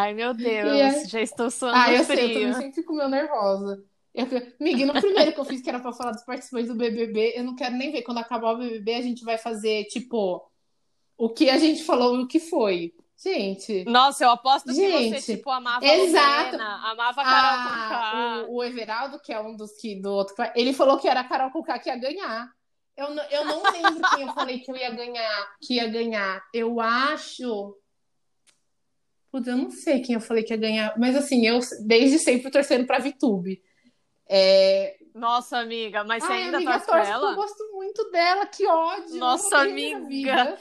Ai, meu Deus, é- já estou suando Ah, eu frio. sei, eu também sempre fico meio nervosa. Eu, Miguel, no primeiro que eu fiz, que era pra falar dos participantes do BBB, eu não quero nem ver. Quando acabar o BBB, a gente vai fazer, tipo, o que a gente falou e o que foi. Gente, Nossa, eu aposto que Gente, você, tipo, amava exato. a Lorena, amava a Carol a- Conká. o, o Everaldo, que é um dos que do outro, ele falou que era a Carol Conká que ia ganhar. Eu, eu não lembro quem eu falei que eu ia ganhar, que ia ganhar. Eu acho. Putz, eu não sei quem eu falei que ia ganhar, mas assim, eu desde sempre torcendo pra Vitube. É, Nossa, amiga, mas você Ai, ainda amiga, torce pra ela? Eu gosto muito dela, que ódio. Nossa, eu amiga.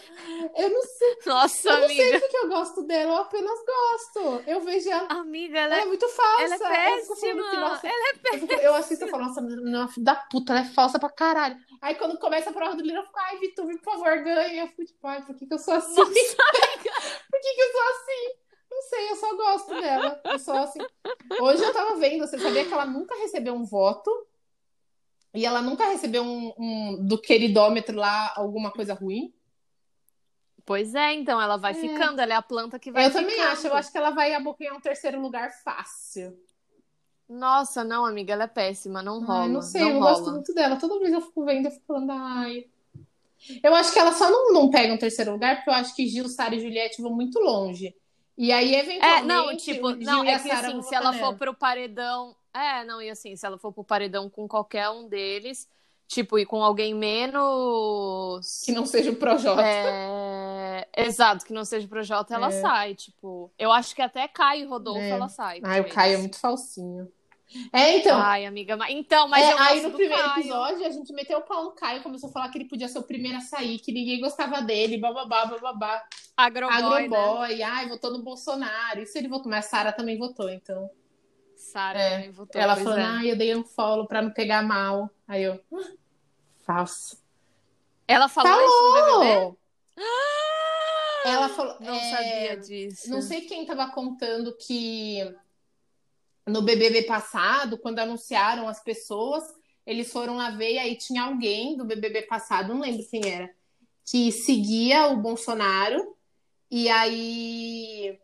Eu não sei, Nossa, eu não sei amiga. porque eu gosto dela, eu apenas gosto. Eu vejo ela. Amiga, ela Ela é, é muito falsa. ela é Eu péssima. nossa, Ela é eu, fico- eu assisto e falo, nossa, menina, filha da puta, ela é falsa pra caralho. Aí quando começa a prova do livro, eu fico, ai, Vitube, por favor, ganha. Eu fico tipo, ai, por que, que eu sou assim? por que, que eu sou assim? Não sei, eu só gosto dela. Eu sou assim. Hoje eu tava vendo, você sabia que ela nunca recebeu um voto? E ela nunca recebeu um, um- do queridômetro lá alguma coisa ruim? Pois é, então, ela vai É. ficando, ela é a planta que vai eu também ficando. acho, eu acho que ela vai abocanhar um terceiro lugar fácil. Nossa, não, amiga, ela é péssima, não rola. Ai, não sei, não eu rola. gosto muito dela. Toda vez eu fico vendo, eu fico falando, ai. Eu acho que ela só não, não pega um terceiro lugar, porque eu acho que Gil, Sara e Juliette vão muito longe. E aí, É, eventualmente, não, tipo, o não, é que assim, se ela for pro paredão. É, não, e assim, se ela for pro paredão com qualquer um deles, tipo, e com alguém menos. Que não seja o Projota. É, Exato, que não seja pro Jota, ela É. sai, tipo. Eu acho que até Caio e Rodolfo É. ela sai. Ai, com o Caio é eles. muito falsinho. É, então. Ai, amiga, mas... então, mas é, eu aí no primeiro Caio. episódio a gente meteu o pau no Caio, começou a falar que ele podia ser o primeiro a sair, que ninguém gostava dele, bababá, bababá. Agroboy, né? Agroboy, ai, votou no Bolsonaro. Isso ele votou, mas a Sara também votou, então. Sara É, também votou, Ela falando, é. ai, eu dei um follow pra não pegar mal. Aí eu, "Ah, falso. Ela falou isso no BBB? Ela falou. Não é, sabia disso. Não sei quem tava contando que no BBB passado, quando anunciaram as pessoas, eles foram lá ver e aí tinha alguém do BBB passado, não lembro quem era, que seguia o Bolsonaro e aí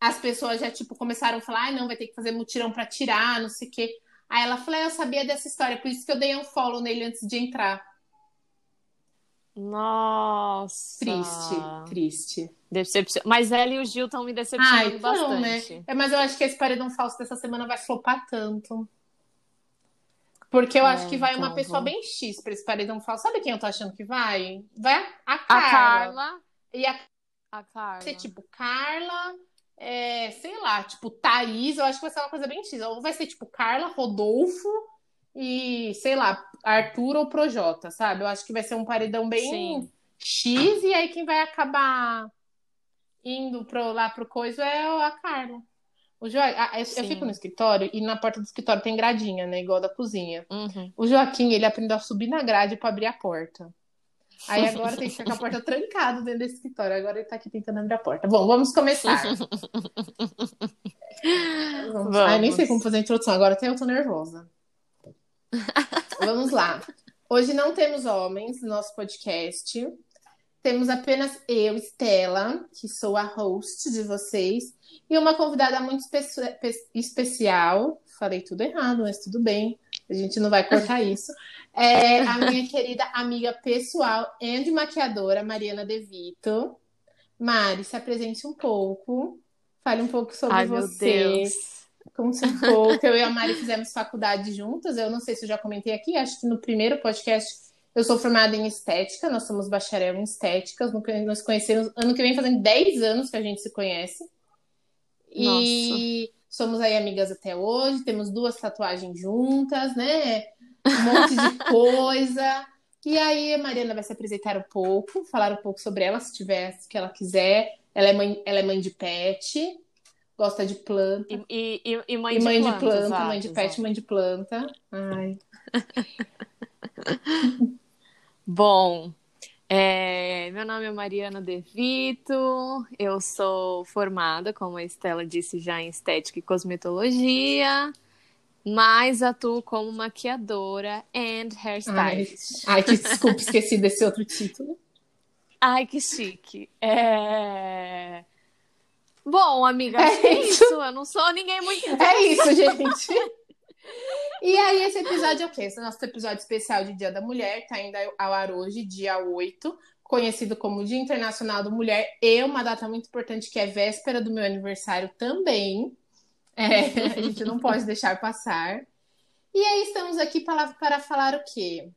as pessoas já tipo começaram a falar, ai não, vai ter que fazer mutirão pra tirar, não sei o quê. Aí ela falou, "Ah, eu sabia dessa história, por isso que eu dei um follow nele antes de entrar. Nossa. Triste, triste. Decepcion... Mas ela e o Gil estão me decepcionando Ah, então, né? bastante. É, mas eu acho que esse paredão falso dessa semana vai flopar tanto. Porque eu É, acho que vai uma então, pessoa vamos. bem X pra esse paredão falso. Sabe quem eu tô achando que vai? Vai a A Carla. Carla. E a A Carla. ser tipo Carla, é, sei lá, tipo Thaís, eu acho que vai ser uma coisa bem X. Ou vai ser tipo Carla, Rodolfo e, sei lá, Arthur ou Projota, sabe? Eu acho que vai ser um paredão bem Sim. X e aí quem vai acabar indo pro, lá pro coisa é a Carla. O Jo... ah, eu, eu fico no escritório e na porta do escritório tem gradinha, né? Igual da cozinha. Uhum. O Joaquim, ele aprendeu a subir na grade pra abrir a porta. Aí agora tem que ficar com a porta trancada dentro desse escritório. Agora ele tá aqui tentando abrir a porta. Bom, vamos começar. Vamos. Nem sei como fazer a introdução. Agora até eu tô nervosa. Vamos lá. Hoje não temos homens no nosso podcast. Temos apenas eu, Estela, que sou a host de vocês, e uma convidada muito espe- pe- especial. Falei tudo errado, mas tudo bem. A gente não vai cortar isso. É a minha querida amiga pessoal e maquiadora, Mariana De Vito. Mari, se apresente um pouco. Fale um pouco sobre Ai, meu você. Deus. Conte um pouco. Eu e a Mari fizemos faculdade juntas. Eu não sei se eu já comentei aqui, acho que no primeiro podcast eu sou formada em estética, nós somos bacharel em estética. Nós conhecemos ano que vem fazendo 10 anos que a gente se conhece. E Nossa. somos aí amigas até hoje, temos duas tatuagens juntas, né? Um monte de coisa. E aí a Mariana vai se apresentar um pouco, falar um pouco sobre ela, se tiver, se que ela quiser. Ela é mãe, ela é mãe de pet, gosta de planta. E, e, e mãe, e mãe de, planta, de planta, exato, mãe de pet, exato. mãe de planta. Ai. Bom, é, meu nome é Mariana De Vito, eu sou formada, como a Estela disse, já em estética e cosmetologia mas atuo como maquiadora and hairstylist. Ai, ai que desculpa, esqueci desse outro título. Ai, que chique. É... Bom, amiga, é, é isso. Eu não sou ninguém muito. É isso, gente. e aí, esse episódio é o quê? Esse é nosso episódio especial de Dia da Mulher, tá indo ao ar hoje, dia 8, conhecido como Dia Internacional da Mulher, e uma data muito importante que é véspera do meu aniversário também. É, a gente não pode deixar passar. E aí estamos aqui para, para falar o quê?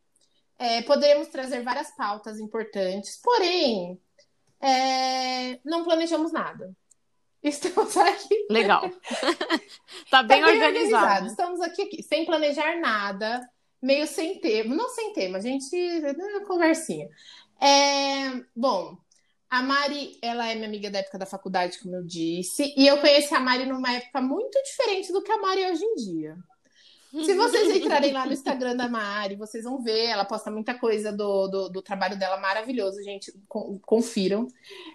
É, poderemos trazer várias pautas importantes, porém, é, não planejamos nada. Estamos aqui. Legal. tá bem, tá bem organizado. organizado. Estamos aqui, aqui, sem planejar nada, meio sem tema. Não sem tema, a gente. Né, conversinha. É, bom, a Mari, ela é minha amiga da época da faculdade, como eu disse, e eu conheci a Mari numa época muito diferente do que a Mari é hoje em dia. Se vocês entrarem lá no Instagram da Mari, vocês vão ver, ela posta muita coisa do, do, do trabalho dela maravilhoso, gente, confiram.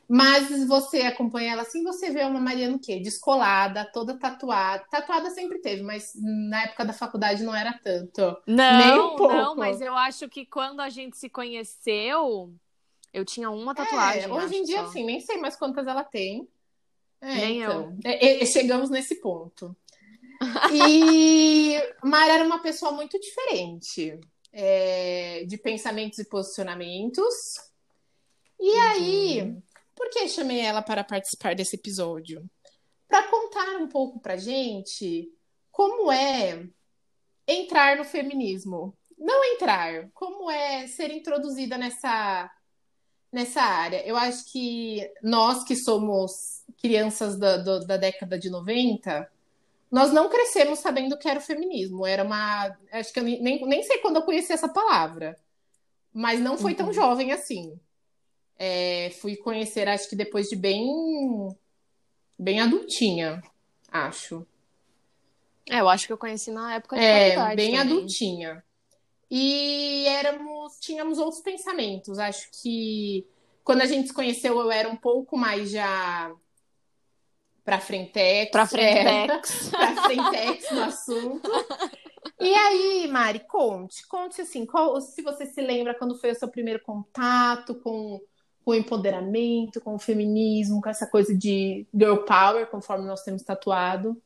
Mas você acompanha ela assim, você vê uma Mariana o quê? Descolada, toda tatuada. Tatuada sempre teve, mas na época da faculdade não era tanto. Não, Nem um pouco. não, mas eu acho que quando a gente se conheceu, eu tinha uma é, tatuagem. É, hoje em dia, só. sim, nem sei mais quantas ela tem. É, nem então, eu. É, é, chegamos nesse ponto. E Mara era uma pessoa muito diferente é, de pensamentos e posicionamentos. E uhum. aí, por que chamei ela para participar desse episódio? Para contar um pouco pra gente como é entrar no feminismo. Não entrar, como é ser introduzida nessa nessa área. Eu acho que nós que somos crianças da, do, da década de 90, nós não crescemos sabendo o que era o feminismo. Era uma. Acho que eu nem, nem sei quando eu conheci essa palavra. Mas não foi uhum. tão jovem assim. É, fui conhecer, acho que depois de bem. bem adultinha, acho. É, eu acho que eu conheci na época de é, faculdade. Bem também. adultinha. E éramos, tínhamos outros pensamentos. Acho que quando a gente se conheceu, eu era um pouco mais já para frentex. Para frentex. É, para frentex no assunto. E aí, Mari, conte, conte assim, qual, se você se lembra quando foi o seu primeiro contato com, com o empoderamento, com o feminismo, com essa coisa de girl power, conforme nós temos tatuado.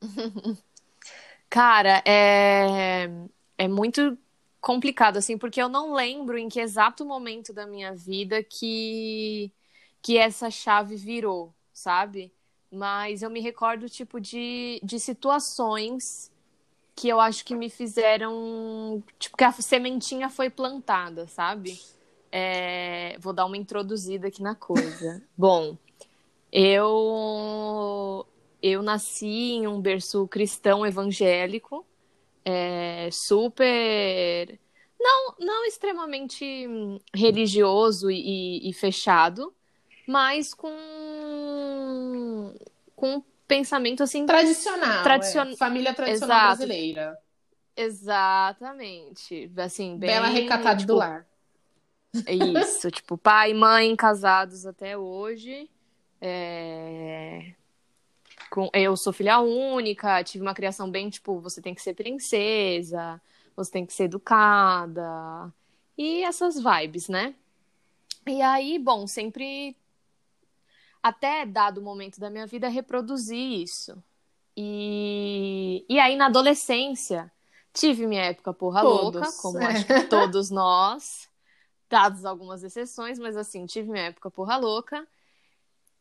Cara, é é muito complicado, assim, porque eu não lembro em que exato momento da minha vida que, que essa chave virou, sabe? Mas eu me recordo, tipo, de, de situações que eu acho que me fizeram. Tipo, que a sementinha foi plantada, sabe? É, vou dar uma introduzida aqui na coisa. Bom, eu eu nasci em um berço cristão evangélico é, super. Não, não extremamente religioso e, e fechado, mas com. Com um pensamento assim. Tradicional. Tradicion... É. Família tradicional Exato. brasileira. Exatamente. Assim, bem. Bela recatada tipo, do lar. Isso, tipo, pai e mãe casados até hoje. É com, eu sou filha única, tive uma criação bem tipo, você tem que ser princesa, você tem que ser educada, e essas vibes, né? E aí, bom, sempre até dado o momento da minha vida reproduzi isso. E, e aí na adolescência tive minha época porra todos, louca, como é. acho que todos nós, dados algumas exceções, mas assim, tive minha época porra louca.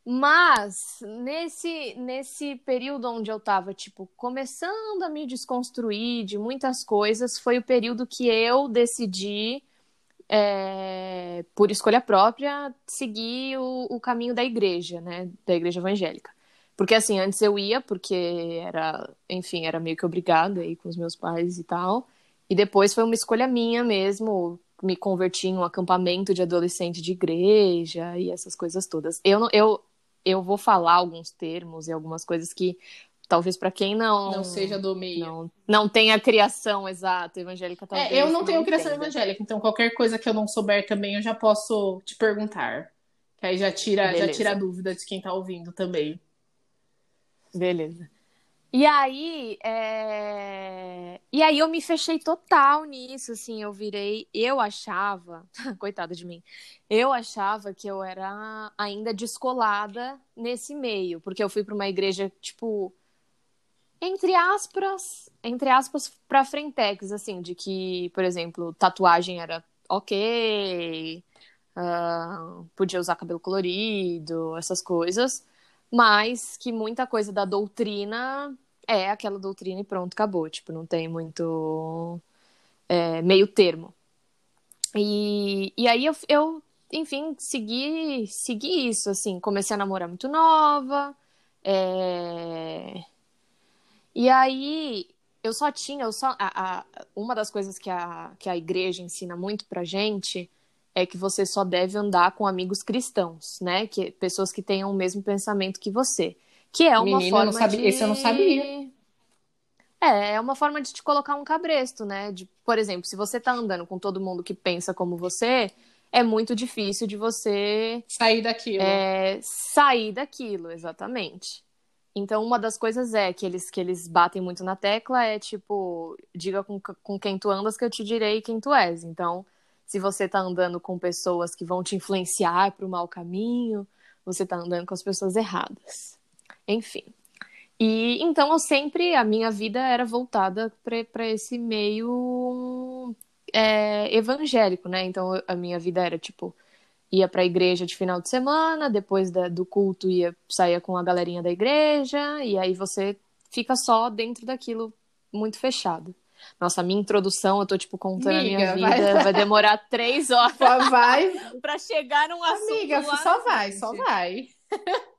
Mas nesse, nesse período onde eu tava, tipo, começando a me desconstruir de muitas coisas, foi o período que eu decidi, é, por escolha própria, seguir o, o caminho da igreja, né? Da igreja evangélica. Porque assim, antes eu ia, porque era, enfim, era meio que obrigada aí com os meus pais e tal. E depois foi uma escolha minha mesmo, me converti em um acampamento de adolescente de igreja e essas coisas todas. Eu não, eu eu vou falar alguns termos e algumas coisas que talvez para quem não não seja do meio não, não tenha criação exata evangélica talvez é, eu não tenho não criação entenda. evangélica então qualquer coisa que eu não souber também eu já posso te perguntar que aí já tira Beleza. já tira a dúvida de quem tá ouvindo também Beleza. E aí, é... e aí eu me fechei total nisso, assim, eu virei, eu achava, coitada de mim, eu achava que eu era ainda descolada nesse meio, porque eu fui para uma igreja, tipo, entre aspas, entre aspas, pra frentex, assim, de que, por exemplo, tatuagem era ok, uh, podia usar cabelo colorido, essas coisas, mas que muita coisa da doutrina é aquela doutrina e pronto, acabou. Tipo, não tem muito é, meio termo. E, e aí eu, eu, enfim, segui, segui isso, assim. Comecei a namorar muito nova. É... E aí eu só tinha, eu só, a, a, uma das coisas que a, que a igreja ensina muito pra gente é que você só deve andar com amigos cristãos, né? Que pessoas que tenham o mesmo pensamento que você. Que é uma Menina, forma não sabia, de... Esse eu não sabia. É, é uma forma de te colocar um cabresto, né? De, por exemplo, se você tá andando com todo mundo que pensa como você, é muito difícil de você sair daquilo. É, sair daquilo, exatamente. Então, uma das coisas é que eles, que eles batem muito na tecla é tipo, diga com, com quem tu andas que eu te direi quem tu és. Então, se você está andando com pessoas que vão te influenciar para o mau caminho, você está andando com as pessoas erradas. Enfim. E então eu sempre, a minha vida era voltada para esse meio é, evangélico, né? Então a minha vida era tipo, ia para a igreja de final de semana, depois da, do culto ia saía com a galerinha da igreja, e aí você fica só dentro daquilo muito fechado. Nossa, minha introdução, eu tô, tipo, contando Amiga, a minha vida. Vai, vai demorar três horas. Vai. pra chegar num assunto. Amiga, só vai, só vai.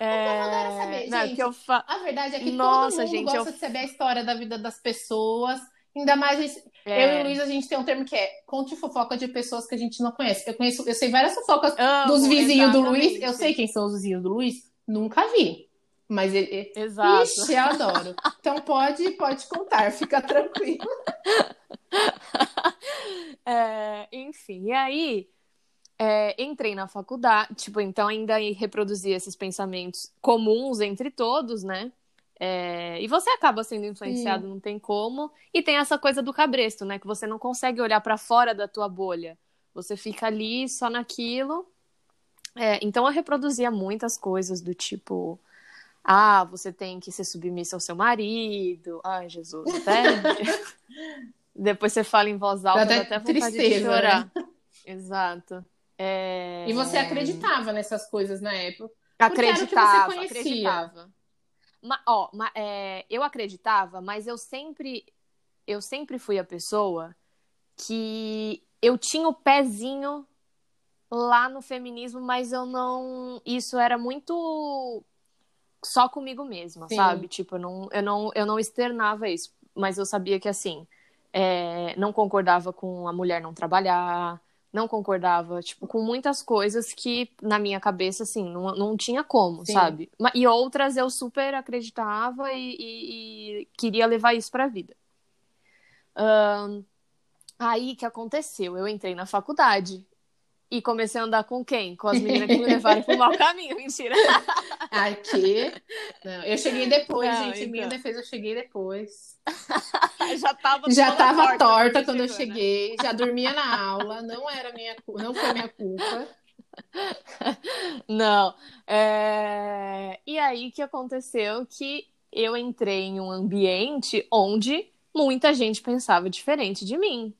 É... Eu saber, Não, gente. Que eu fa... A verdade é que Nossa, todo mundo gente, gosta eu... de saber a história da vida das pessoas. Ainda mais gente... é. eu e o Luiz, a gente tem um termo que é conte fofoca de pessoas que a gente não conhece. Eu conheço, eu sei várias fofocas Amo, dos vizinhos exatamente. do Luiz. Eu sei quem são os vizinhos do Luiz. Nunca vi. Mas ele. Exato. Ixi, eu adoro. Então pode, pode contar, fica tranquilo. É, enfim, e aí é, entrei na faculdade, tipo, então ainda reproduzi esses pensamentos comuns entre todos, né? É, e você acaba sendo influenciado, Sim. não tem como. E tem essa coisa do cabresto, né? Que você não consegue olhar para fora da tua bolha. Você fica ali só naquilo. É, então eu reproduzia muitas coisas do tipo ah, você tem que ser submissa ao seu marido. Ai, Jesus, até. Depois você fala em voz alta, dá até, vontade tristeza, de chorar. Né? Exato. É... E você acreditava nessas coisas na época? Acreditava, acreditava. Ó, ma, é, eu acreditava, mas eu sempre, eu sempre fui a pessoa que eu tinha o pezinho lá no feminismo, mas eu não. Isso era muito só comigo mesma, Sim. sabe? Tipo, eu não, eu, não, eu não externava isso, mas eu sabia que, assim, é, não concordava com a mulher não trabalhar, não concordava, tipo, com muitas coisas que, na minha cabeça, assim, não, não tinha como, Sim. sabe? E outras eu super acreditava e, e, e queria levar isso pra vida. Um, aí, que aconteceu? Eu entrei na faculdade, e comecei a andar com quem? Com as meninas que me levaram pro mau caminho. Mentira. Aqui. Não, eu cheguei depois, não, gente. Então. Minha defesa, eu cheguei depois. já tava, já tava torta, torta quando chegou, eu né? cheguei. Né? Já dormia na aula. Não era minha não foi minha culpa. Não. É... E aí que aconteceu que eu entrei em um ambiente onde muita gente pensava diferente de mim.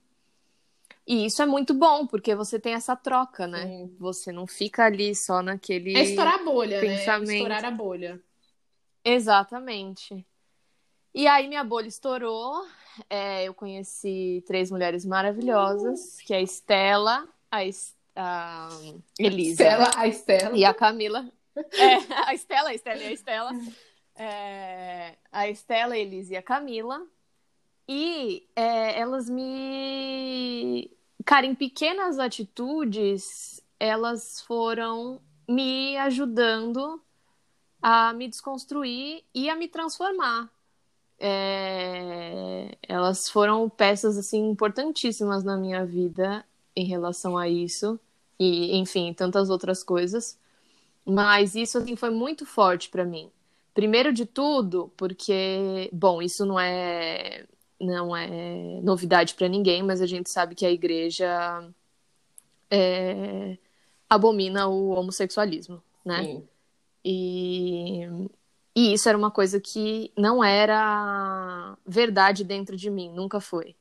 E isso é muito bom, porque você tem essa troca, né? Sim. Você não fica ali só naquele. É estourar a bolha, pensamento. né? Estourar a bolha. Exatamente. E aí minha bolha estourou. É, eu conheci três mulheres maravilhosas, que é a Estela, a, Es- a Elisa Estela, a Estela. e a Camila. É, a Estela, a Estela e a Estela. É, a Estela, a Elisa e a Camila. E é, elas me. Cara, em pequenas atitudes, elas foram me ajudando a me desconstruir e a me transformar. É, Elas foram peças assim importantíssimas na minha vida em relação a isso e, enfim, tantas outras coisas. Mas isso assim foi muito forte para mim. Primeiro de tudo, porque, bom, isso não é não é novidade para ninguém, mas a gente sabe que a igreja é, abomina o homossexualismo, né? Sim. E, e isso era uma coisa que não era verdade dentro de mim, nunca foi.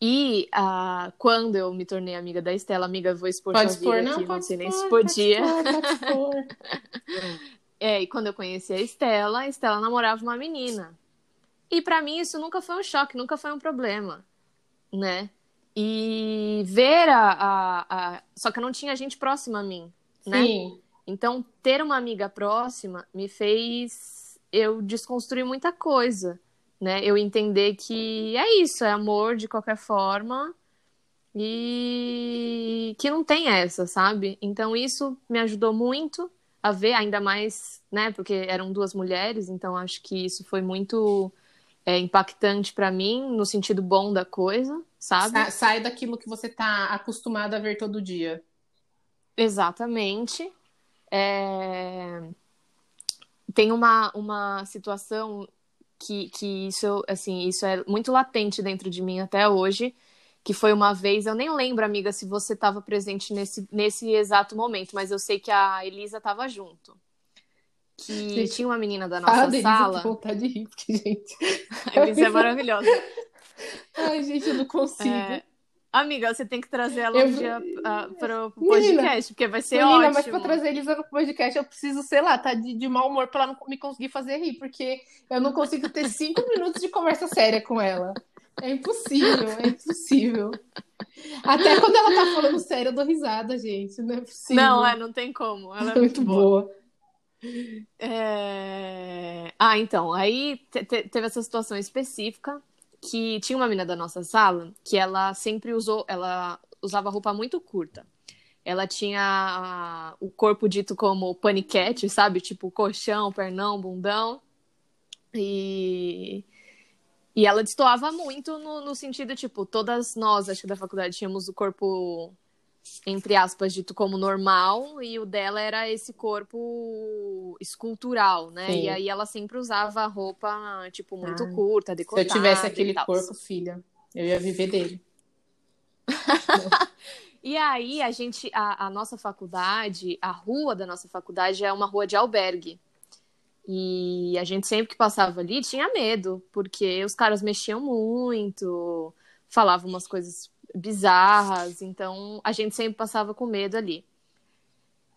E ah, quando eu me tornei amiga da Estela, amiga, vou expor Pode expor, vida não? aqui, não Pode sei nem se pode podia. expor, pode expor. É, e quando eu conheci a Estela, a Estela namorava uma menina. E pra mim isso nunca foi um choque, nunca foi um problema, né? E ver a, a, a- Só que eu não tinha gente próxima a mim, né? Sim. Então, ter uma amiga próxima me fez eu desconstruir muita coisa, né? Eu entender que é isso, é amor de qualquer forma e que não tem essa, sabe? Então, isso me ajudou muito a ver, ainda mais, né? Porque eram duas mulheres, então acho que isso foi muito é, impactante pra mim, no sentido bom da coisa, sabe? Sa- Sai daquilo que você tá acostumado a ver todo dia. Exatamente. É, Tem uma, uma situação que, que isso, assim, isso é muito latente dentro de mim até hoje, que foi uma vez, eu nem lembro, amiga, se você estava presente nesse, nesse exato momento, mas eu sei que a Elisa estava junto. Que Gente, tinha uma menina da nossa Denise, sala. eu tô vontade de rir, porque, gente. A Elisa é maravilhosa. Ai, gente, eu não consigo. É, Amiga, você tem que trazer ela Eu- um dia ah, pro pro Menina, podcast, porque vai ser Menina, ótimo. mas pra trazer Elisa no podcast, eu preciso, sei lá, tá de, de mau humor pra ela não me conseguir fazer rir, porque eu não consigo ter cinco minutos de conversa séria com ela. É impossível, é impossível. Até quando ela tá falando sério, eu dou risada, gente. Não é possível. Não, é, não tem como. Ela é É muito boa. É, Ah, então, aí te- te- teve essa situação específica que tinha uma menina da nossa sala que ela sempre usou, ela usava roupa muito curta. Ela tinha o corpo dito como paniquete, sabe? Tipo colchão, pernão, bundão. E, e ela destoava muito no, no sentido, tipo, todas nós, acho que da faculdade, tínhamos o corpo entre aspas, dito como normal, e o dela era esse corpo escultural, né? Sim. E aí ela sempre usava roupa, tipo, muito Ah, curta, Se eu tivesse aquele corpo, filha, eu ia viver dele. E aí a gente, a, a nossa faculdade, a rua da nossa faculdade é uma rua de albergue. E a gente sempre que passava ali tinha medo, porque os caras mexiam muito, falavam umas coisas bizarras, então a gente sempre passava com medo ali.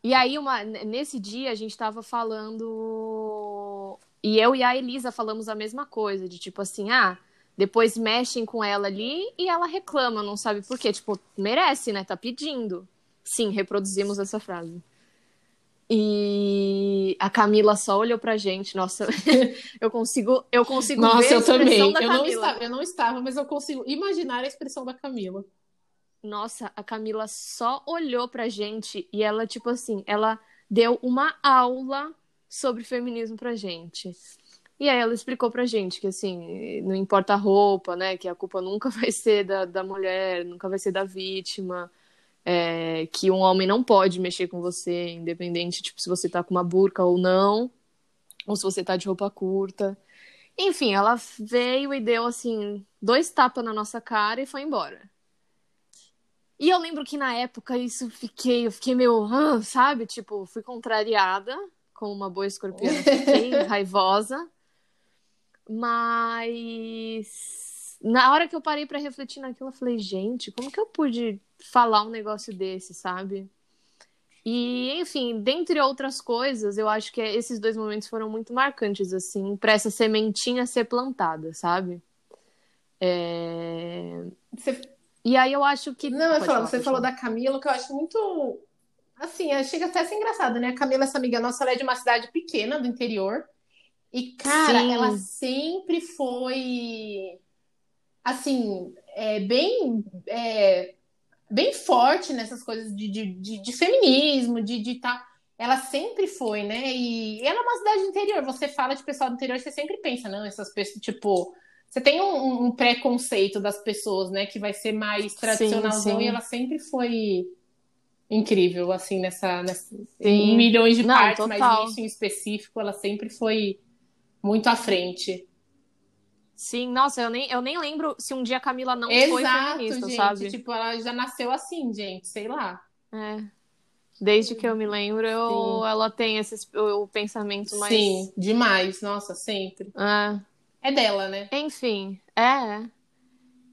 E aí, uma, nesse dia, a gente tava falando. E eu e a Elisa falamos a mesma coisa, de tipo assim, ah, depois mexem com ela ali e ela reclama, não sabe por quê. Tipo, merece, né? Tá pedindo. Sim, reproduzimos essa frase. E a Camila só olhou pra gente. Nossa, eu consigo, eu consigo ver Nossa, a eu também. expressão da Eu não, Camila. estava, eu não estava, mas eu consigo imaginar a expressão da Camila. Nossa, a Camila só olhou pra gente e ela, tipo assim, ela deu uma aula sobre feminismo pra gente. E aí ela explicou pra gente que, assim, não importa a roupa, né? Que a culpa nunca vai ser da, da mulher, nunca vai ser da vítima. É, que um homem não pode mexer com você, independente, tipo, se você tá com uma burca ou não, ou se você tá de roupa curta. Enfim, ela veio e deu, assim, dois tapas na nossa cara e foi embora. E eu lembro que na época isso fiquei, eu fiquei meio, ah, sabe? Tipo, fui contrariada, como uma boa escorpiana, fiquei raivosa. Mas na hora que eu parei para refletir naquilo, eu falei, gente, como que eu pude falar um negócio desse, sabe? E, enfim, dentre outras coisas, eu acho que esses dois momentos foram muito marcantes, assim, para essa sementinha ser plantada, sabe? É... Você... E aí eu acho que. Não, eu falo, você falou da Camila, que eu acho muito. Assim, chega até a ser engraçado, né? A Camila, essa amiga nossa, ela é de uma cidade pequena do interior. E, cara, Sim. ela sempre foi. Assim, é, bem. É, bem forte nessas coisas de, de, de, de feminismo, de estar. Tá... Ela sempre foi, né? E ela é uma cidade interior. Você fala de pessoal do interior, você sempre pensa, não, essas pessoas, tipo. Você tem um, um preconceito das pessoas, né? Que vai ser mais tradicionalzão e ela sempre foi incrível, assim, nessa. nessa em milhões de não, partes, total. mas nisso em específico, ela sempre foi muito à frente. Sim, nossa, eu nem, eu nem lembro se um dia a Camila não Exato, foi feminista, gente, sabe? Tipo, ela já nasceu assim, gente, sei lá. É. Desde que eu me lembro, eu, ela tem esse o pensamento mais. Sim, demais, nossa, sempre. É. É dela, né? Enfim, é.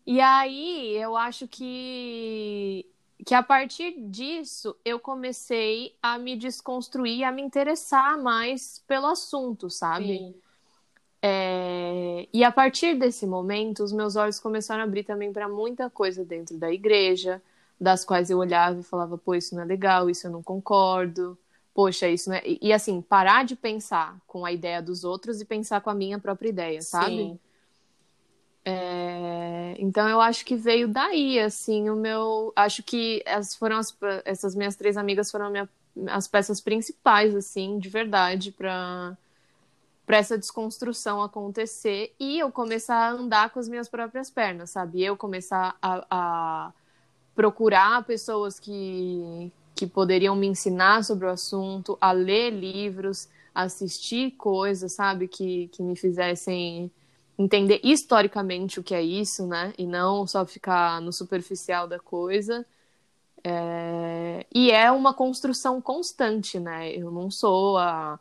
E aí, eu acho que que a partir disso eu comecei a me desconstruir, a me interessar mais pelo assunto, sabe? Sim. É... E a partir desse momento, os meus olhos começaram a abrir também para muita coisa dentro da igreja, das quais eu olhava e falava, pô, isso não é legal, isso eu não concordo, poxa, isso não é. E, assim, parar de pensar com a ideia dos outros e pensar com a minha própria ideia, sabe? Sim. É... Então eu acho que veio daí, assim, o meu. Acho que as foram as... essas minhas três amigas foram minha... as peças principais, assim, de verdade, para para essa desconstrução acontecer e eu começar a andar com as minhas próprias pernas, sabe? Eu começar a, a procurar pessoas que, que poderiam me ensinar sobre o assunto, a ler livros, assistir coisas, sabe? Que, que me fizessem entender historicamente o que é isso, né? E não só ficar no superficial da coisa. É... E é uma construção constante, né? Eu não sou a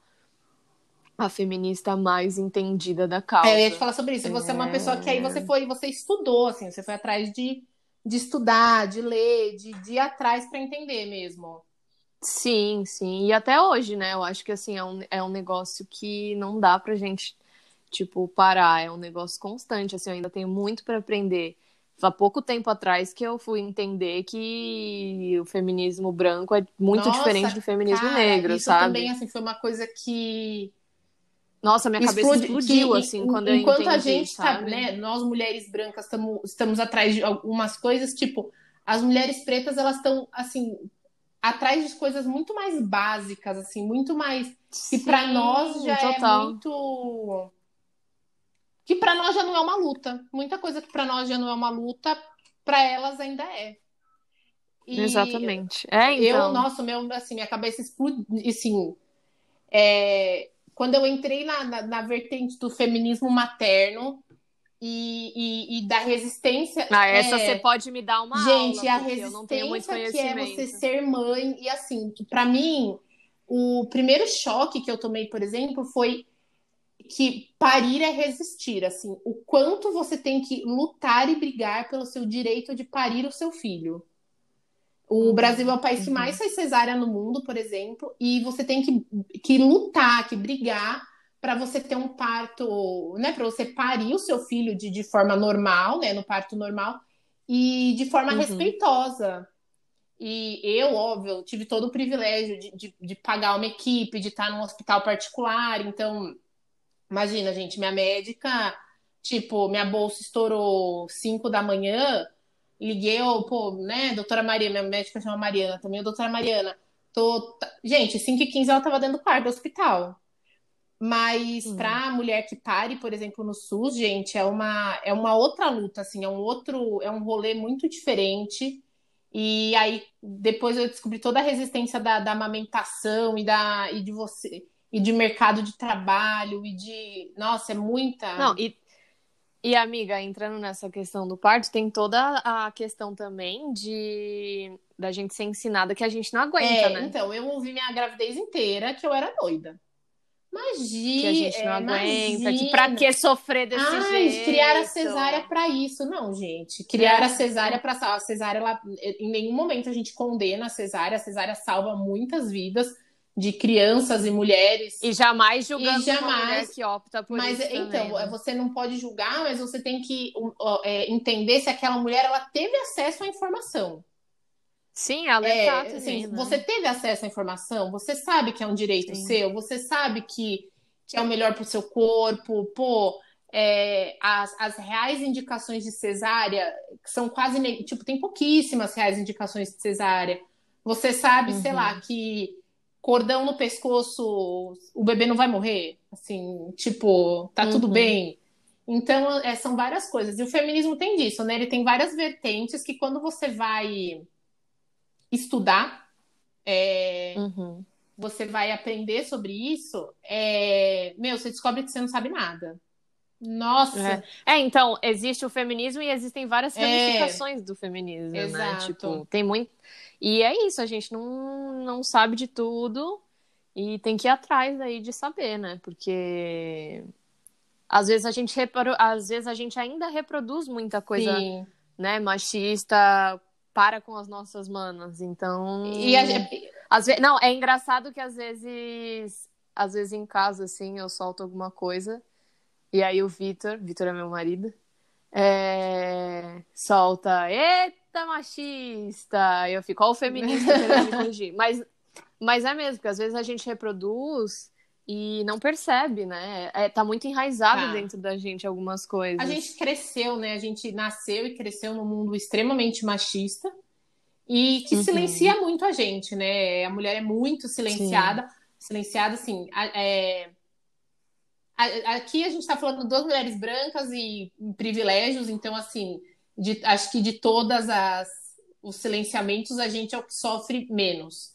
a feminista mais entendida da causa. É, eu ia te falar sobre isso. Você é, é uma pessoa que aí você foi, você estudou, assim, você foi atrás de, de estudar, de ler, de, de ir atrás para entender mesmo. Sim, sim. E até hoje, né? Eu acho que assim, é um, é um negócio que não dá pra gente, tipo, parar. É um negócio constante. Assim, eu ainda tenho muito para aprender. Há pouco tempo atrás que eu fui entender que o feminismo branco é muito Nossa, diferente do feminismo cara, negro, isso sabe? também, assim, foi uma coisa que nossa, minha cabeça explodiu, que, assim, quando eu enquanto entendi, a gente tá, sabe, né, nós mulheres brancas tamo, estamos atrás de algumas coisas, tipo, as mulheres pretas, elas estão, assim, atrás de coisas muito mais básicas, assim, muito mais... Sim, que para nós já é total. é muito... Que para nós já não é uma luta. Muita coisa que para nós já não é uma luta, para elas ainda é. E Exatamente. É, então... Eu, nossa, meu, assim, minha cabeça explodiu, assim... É, quando eu entrei na, na, na vertente do feminismo materno e, e, e da resistência. Ah, essa é... você pode me dar uma Gente, aula, a resistência que é você ser mãe. E assim, para mim, o primeiro choque que eu tomei, por exemplo, foi que parir é resistir, assim, o quanto você tem que lutar e brigar pelo seu direito de parir o seu filho. O uhum. Brasil é o país que uhum. mais faz cesárea no mundo, por exemplo, e você tem que, que lutar, que brigar para você ter um parto, né? Para você parir o seu filho de, de forma normal, né? No parto normal, e de forma uhum. respeitosa. E eu, óbvio, tive todo o privilégio de, de, de, pagar uma equipe, de estar num hospital particular. Então, imagina, gente, minha médica, tipo, minha bolsa estourou 5 da manhã liguei, oh, pô, né, doutora Maria, minha médica chama Mariana também, doutora Mariana, tô... Gente, 5 e 15 ela tava dentro do quarto do hospital. Mas uhum. para mulher que pare, por exemplo, no SUS, gente, é uma, é uma outra luta, assim, é um outro, é um rolê muito diferente. E aí depois eu descobri toda a resistência da, da amamentação e da e de você e de mercado de trabalho e de, nossa, é muita. Não, e e, amiga, entrando nessa questão do parto, tem toda a questão também de da gente ser ensinada que a gente não aguenta, é, né? Então, eu ouvi minha gravidez inteira que eu era doida. Imagina, que a gente não é, aguenta, imagina. que pra que sofrer desse Ai, jeito? criar a cesárea para isso. Não, gente. Criar É. a cesárea para A cesárea, ela, em nenhum momento a gente condena a cesárea. A cesárea salva muitas vidas de crianças e mulheres. E jamais julgando E jamais- uma mulher que opta por mas isso então, né? você não pode julgar, mas você tem que é, entender se aquela mulher ela teve acesso à informação. Sim, ela É, é, assim, né? Você teve acesso à informação, você sabe que é um direito Sim. seu, você sabe que, que é o melhor para o seu corpo, pô. é, as, as reais indicações de cesárea que são quase tipo tem pouquíssimas reais indicações de cesárea. Você sabe, sei Uhum. lá, que cordão no pescoço, o bebê não vai morrer, assim, tipo, tá tudo Uhum. bem. Então, é, são várias coisas. E o feminismo tem disso, né? Ele tem várias vertentes que quando você vai estudar, é, Uhum. você vai aprender sobre isso, é, meu, você descobre que você não sabe nada. Nossa, É. É, então, existe o feminismo e existem várias É. ramificações do feminismo, né? Exato. Tipo, tem muito. E é isso, a gente não, não sabe de tudo e tem que ir atrás aí de saber, né? Porque às vezes a gente repro... às vezes a gente ainda reproduz muita coisa, sim. né, machista para com as nossas manas. Então, E a gente, às vezes, não, é engraçado que às vezes, às vezes em casa assim, eu solto alguma coisa e aí o Vitor, Vitor é meu marido, é, solta, eita machista, e eu fico, ó o feminista querendo me corrigir. Mas, mas é mesmo, porque às vezes a gente reproduz e não percebe, né? É, tá muito enraizado Tá. dentro da gente algumas coisas. a gente cresceu, né? A gente nasceu e cresceu num mundo extremamente machista e que Uhum. silencia muito a gente, né? A mulher é muito silenciada, silenciada assim. é, Aqui a gente está falando de duas mulheres brancas e privilégios, então assim, de- acho que de todas as os silenciamentos a gente é o que sofre menos.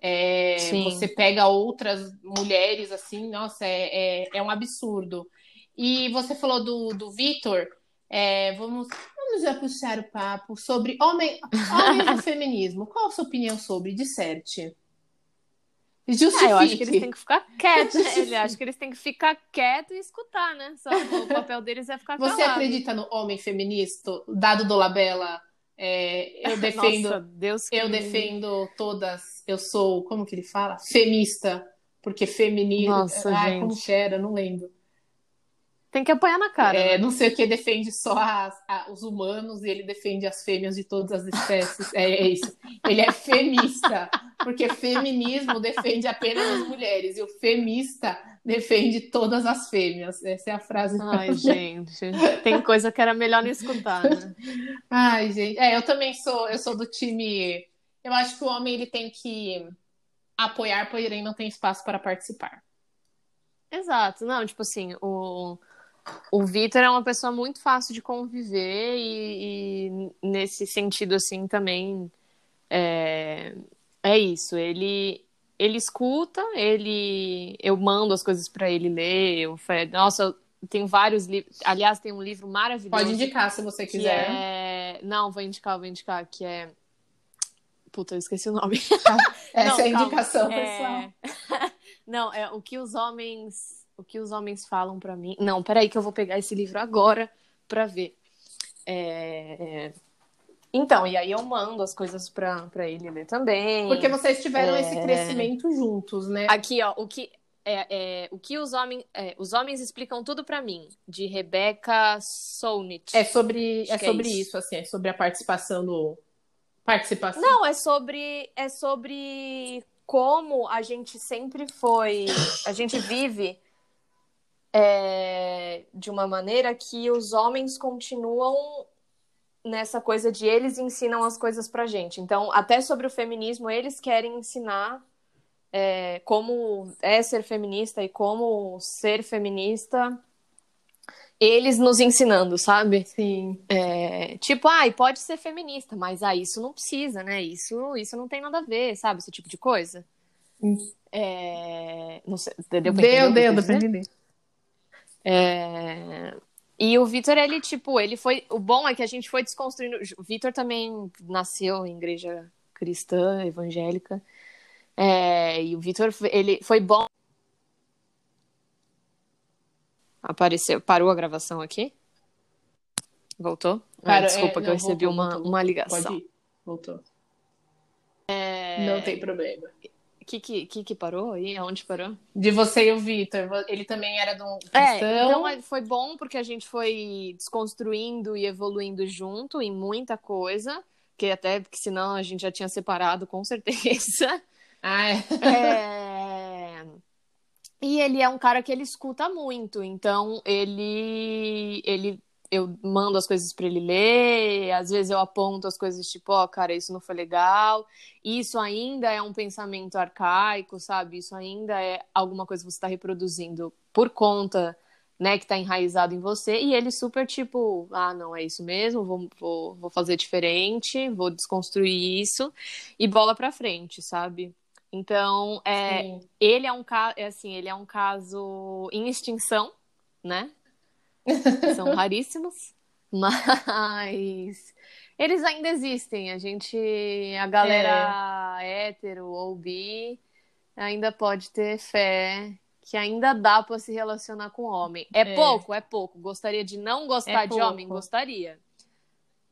É, você pega outras mulheres assim, nossa, é, é, é um absurdo. E você falou do, do Vitor, é, vamos, vamos já puxar o papo sobre homem, homens e feminismo. Qual a sua opinião sobre? Disserte. Justifique. Ah, eu acho que eles têm que ficar quietos. né? Eu acho que eles têm que ficar quietos e escutar, né? Só o papel deles é ficar Você calado. acredita no homem feminista? Dado do Labella, é, eu defendo, Nossa, Deus que eu me- defendo todas. Eu sou, como que ele fala? Femista. Porque feminismo. Nossa, Ai, gente. como que era? Não lembro. Tem que apanhar na cara. É, né? não sei o que defende só as- a- os humanos e ele defende as fêmeas de todas as espécies. É, é isso. Ele é femista, porque feminismo defende apenas as mulheres e o femista defende todas as fêmeas. Essa é a frase. Ai, gente. Tem coisa que era melhor não escutar, né? Ai, gente. É, eu também sou, eu sou do time. Eu acho que o homem ele tem que apoiar, porém não tem espaço para participar. Exato. Não, tipo assim, o, o Vitor é uma pessoa muito fácil de conviver e, e nesse sentido, assim, também é, é isso. Ele, ele escuta, ele eu mando as coisas pra ele ler. Eu, nossa, tenho vários livros. Aliás, tem um livro maravilhoso. Pode indicar se você quiser. é... Não, vou indicar, vou indicar, que é... Puta, eu esqueci o nome. Essa Não, é a calma. indicação, É... pessoal. Não, é o que os homens, o que os homens falam pra mim. Não, peraí que eu vou pegar esse livro agora pra ver. É, é, Então, e aí eu mando as coisas pra, pra ele ler também. Porque vocês tiveram É. esse crescimento juntos, né? Aqui, ó, o que é, é, o que os homens, é, os homens explicam tudo pra mim, de Rebecca Solnit. É sobre, Acho é é sobre isso. isso. assim, é sobre a participação do. Participação. Não, é sobre é sobre como a gente sempre foi, a gente vive é, de uma maneira que os homens continuam nessa coisa de eles ensinam as coisas pra gente. Então, até sobre o feminismo, eles querem ensinar é, como é ser feminista e como ser feminista, eles nos ensinando, sabe? Sim. É, tipo, ai, pode ser feminista, mas ah, isso não precisa, né? Isso, isso não tem nada a ver, sabe? Esse tipo de coisa. Hum. É, não sei, deu, Deu, deu, deu pra entender. É, E o Vitor, ele, tipo, ele foi. O bom é que a gente foi desconstruindo. O Vitor também nasceu em igreja cristã, evangélica. É, E o Vitor, ele foi bom. Apareceu, parou a gravação aqui? Voltou? Para- desculpa é, que eu não, recebi voltou, uma, voltou. uma ligação. Voltou. É... Não tem problema. O que, que, que que parou aí? Aonde parou? De você e o Vitor. Ele também era de um É, cristão. então é- foi bom porque a gente foi desconstruindo e evoluindo junto em muita coisa, que até porque senão a gente já tinha separado com certeza. Ah, é. É, E ele é um cara que ele escuta muito, então ele ele eu mando as coisas para ele ler, às vezes eu aponto as coisas tipo, ó, cara, isso não foi legal. Isso ainda é um pensamento arcaico, sabe? Isso ainda é alguma coisa que você está reproduzindo por conta, né, que tá enraizado em você. E ele super tipo, ah, não, é isso mesmo, vou, vou, vou fazer diferente, vou desconstruir isso e bola pra frente, sabe? Então, é, Sim. ele é um caso, é assim, ele é um caso em extinção, né? São raríssimos, mas eles ainda existem. A gente, a galera hétero ou bi, ainda pode ter fé que ainda dá pra se relacionar com homem. É, É. pouco, é pouco. Gostaria de não gostar É de homem? Gostaria.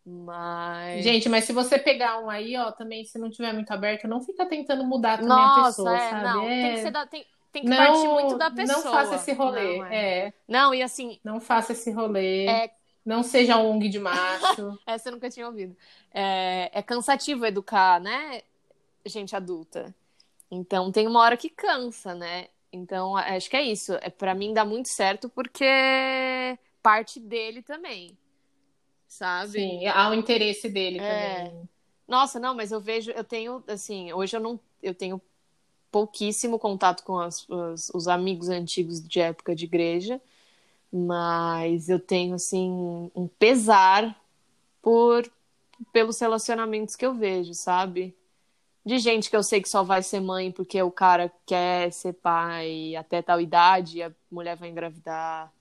Mas. Gente, mas se você pegar um aí, ó, também, se não tiver muito aberto, não fica tentando mudar também a Nossa, pessoa, é, sabe? não, tem que É. ser da- tem, tem que não, partir muito da pessoa. Não faça esse rolê. Não, é. é. Não, e assim, Não faça esse rolê. É. Não seja um ONG de macho. essa eu nunca tinha ouvido. É, é cansativo educar, né? Gente adulta. Então tem uma hora que cansa, né? Então acho que é isso. É, para mim dá muito certo porque parte dele também. Sabe? Sim, há o interesse dele É. também. Nossa, não, mas eu vejo, eu tenho, assim, hoje eu não, eu tenho pouquíssimo contato com as- os, os amigos antigos de época de igreja, mas eu tenho, assim, um pesar por, pelos relacionamentos que eu vejo, sabe? De gente que eu sei que só vai ser mãe porque o cara quer ser pai até tal idade e a mulher vai engravidar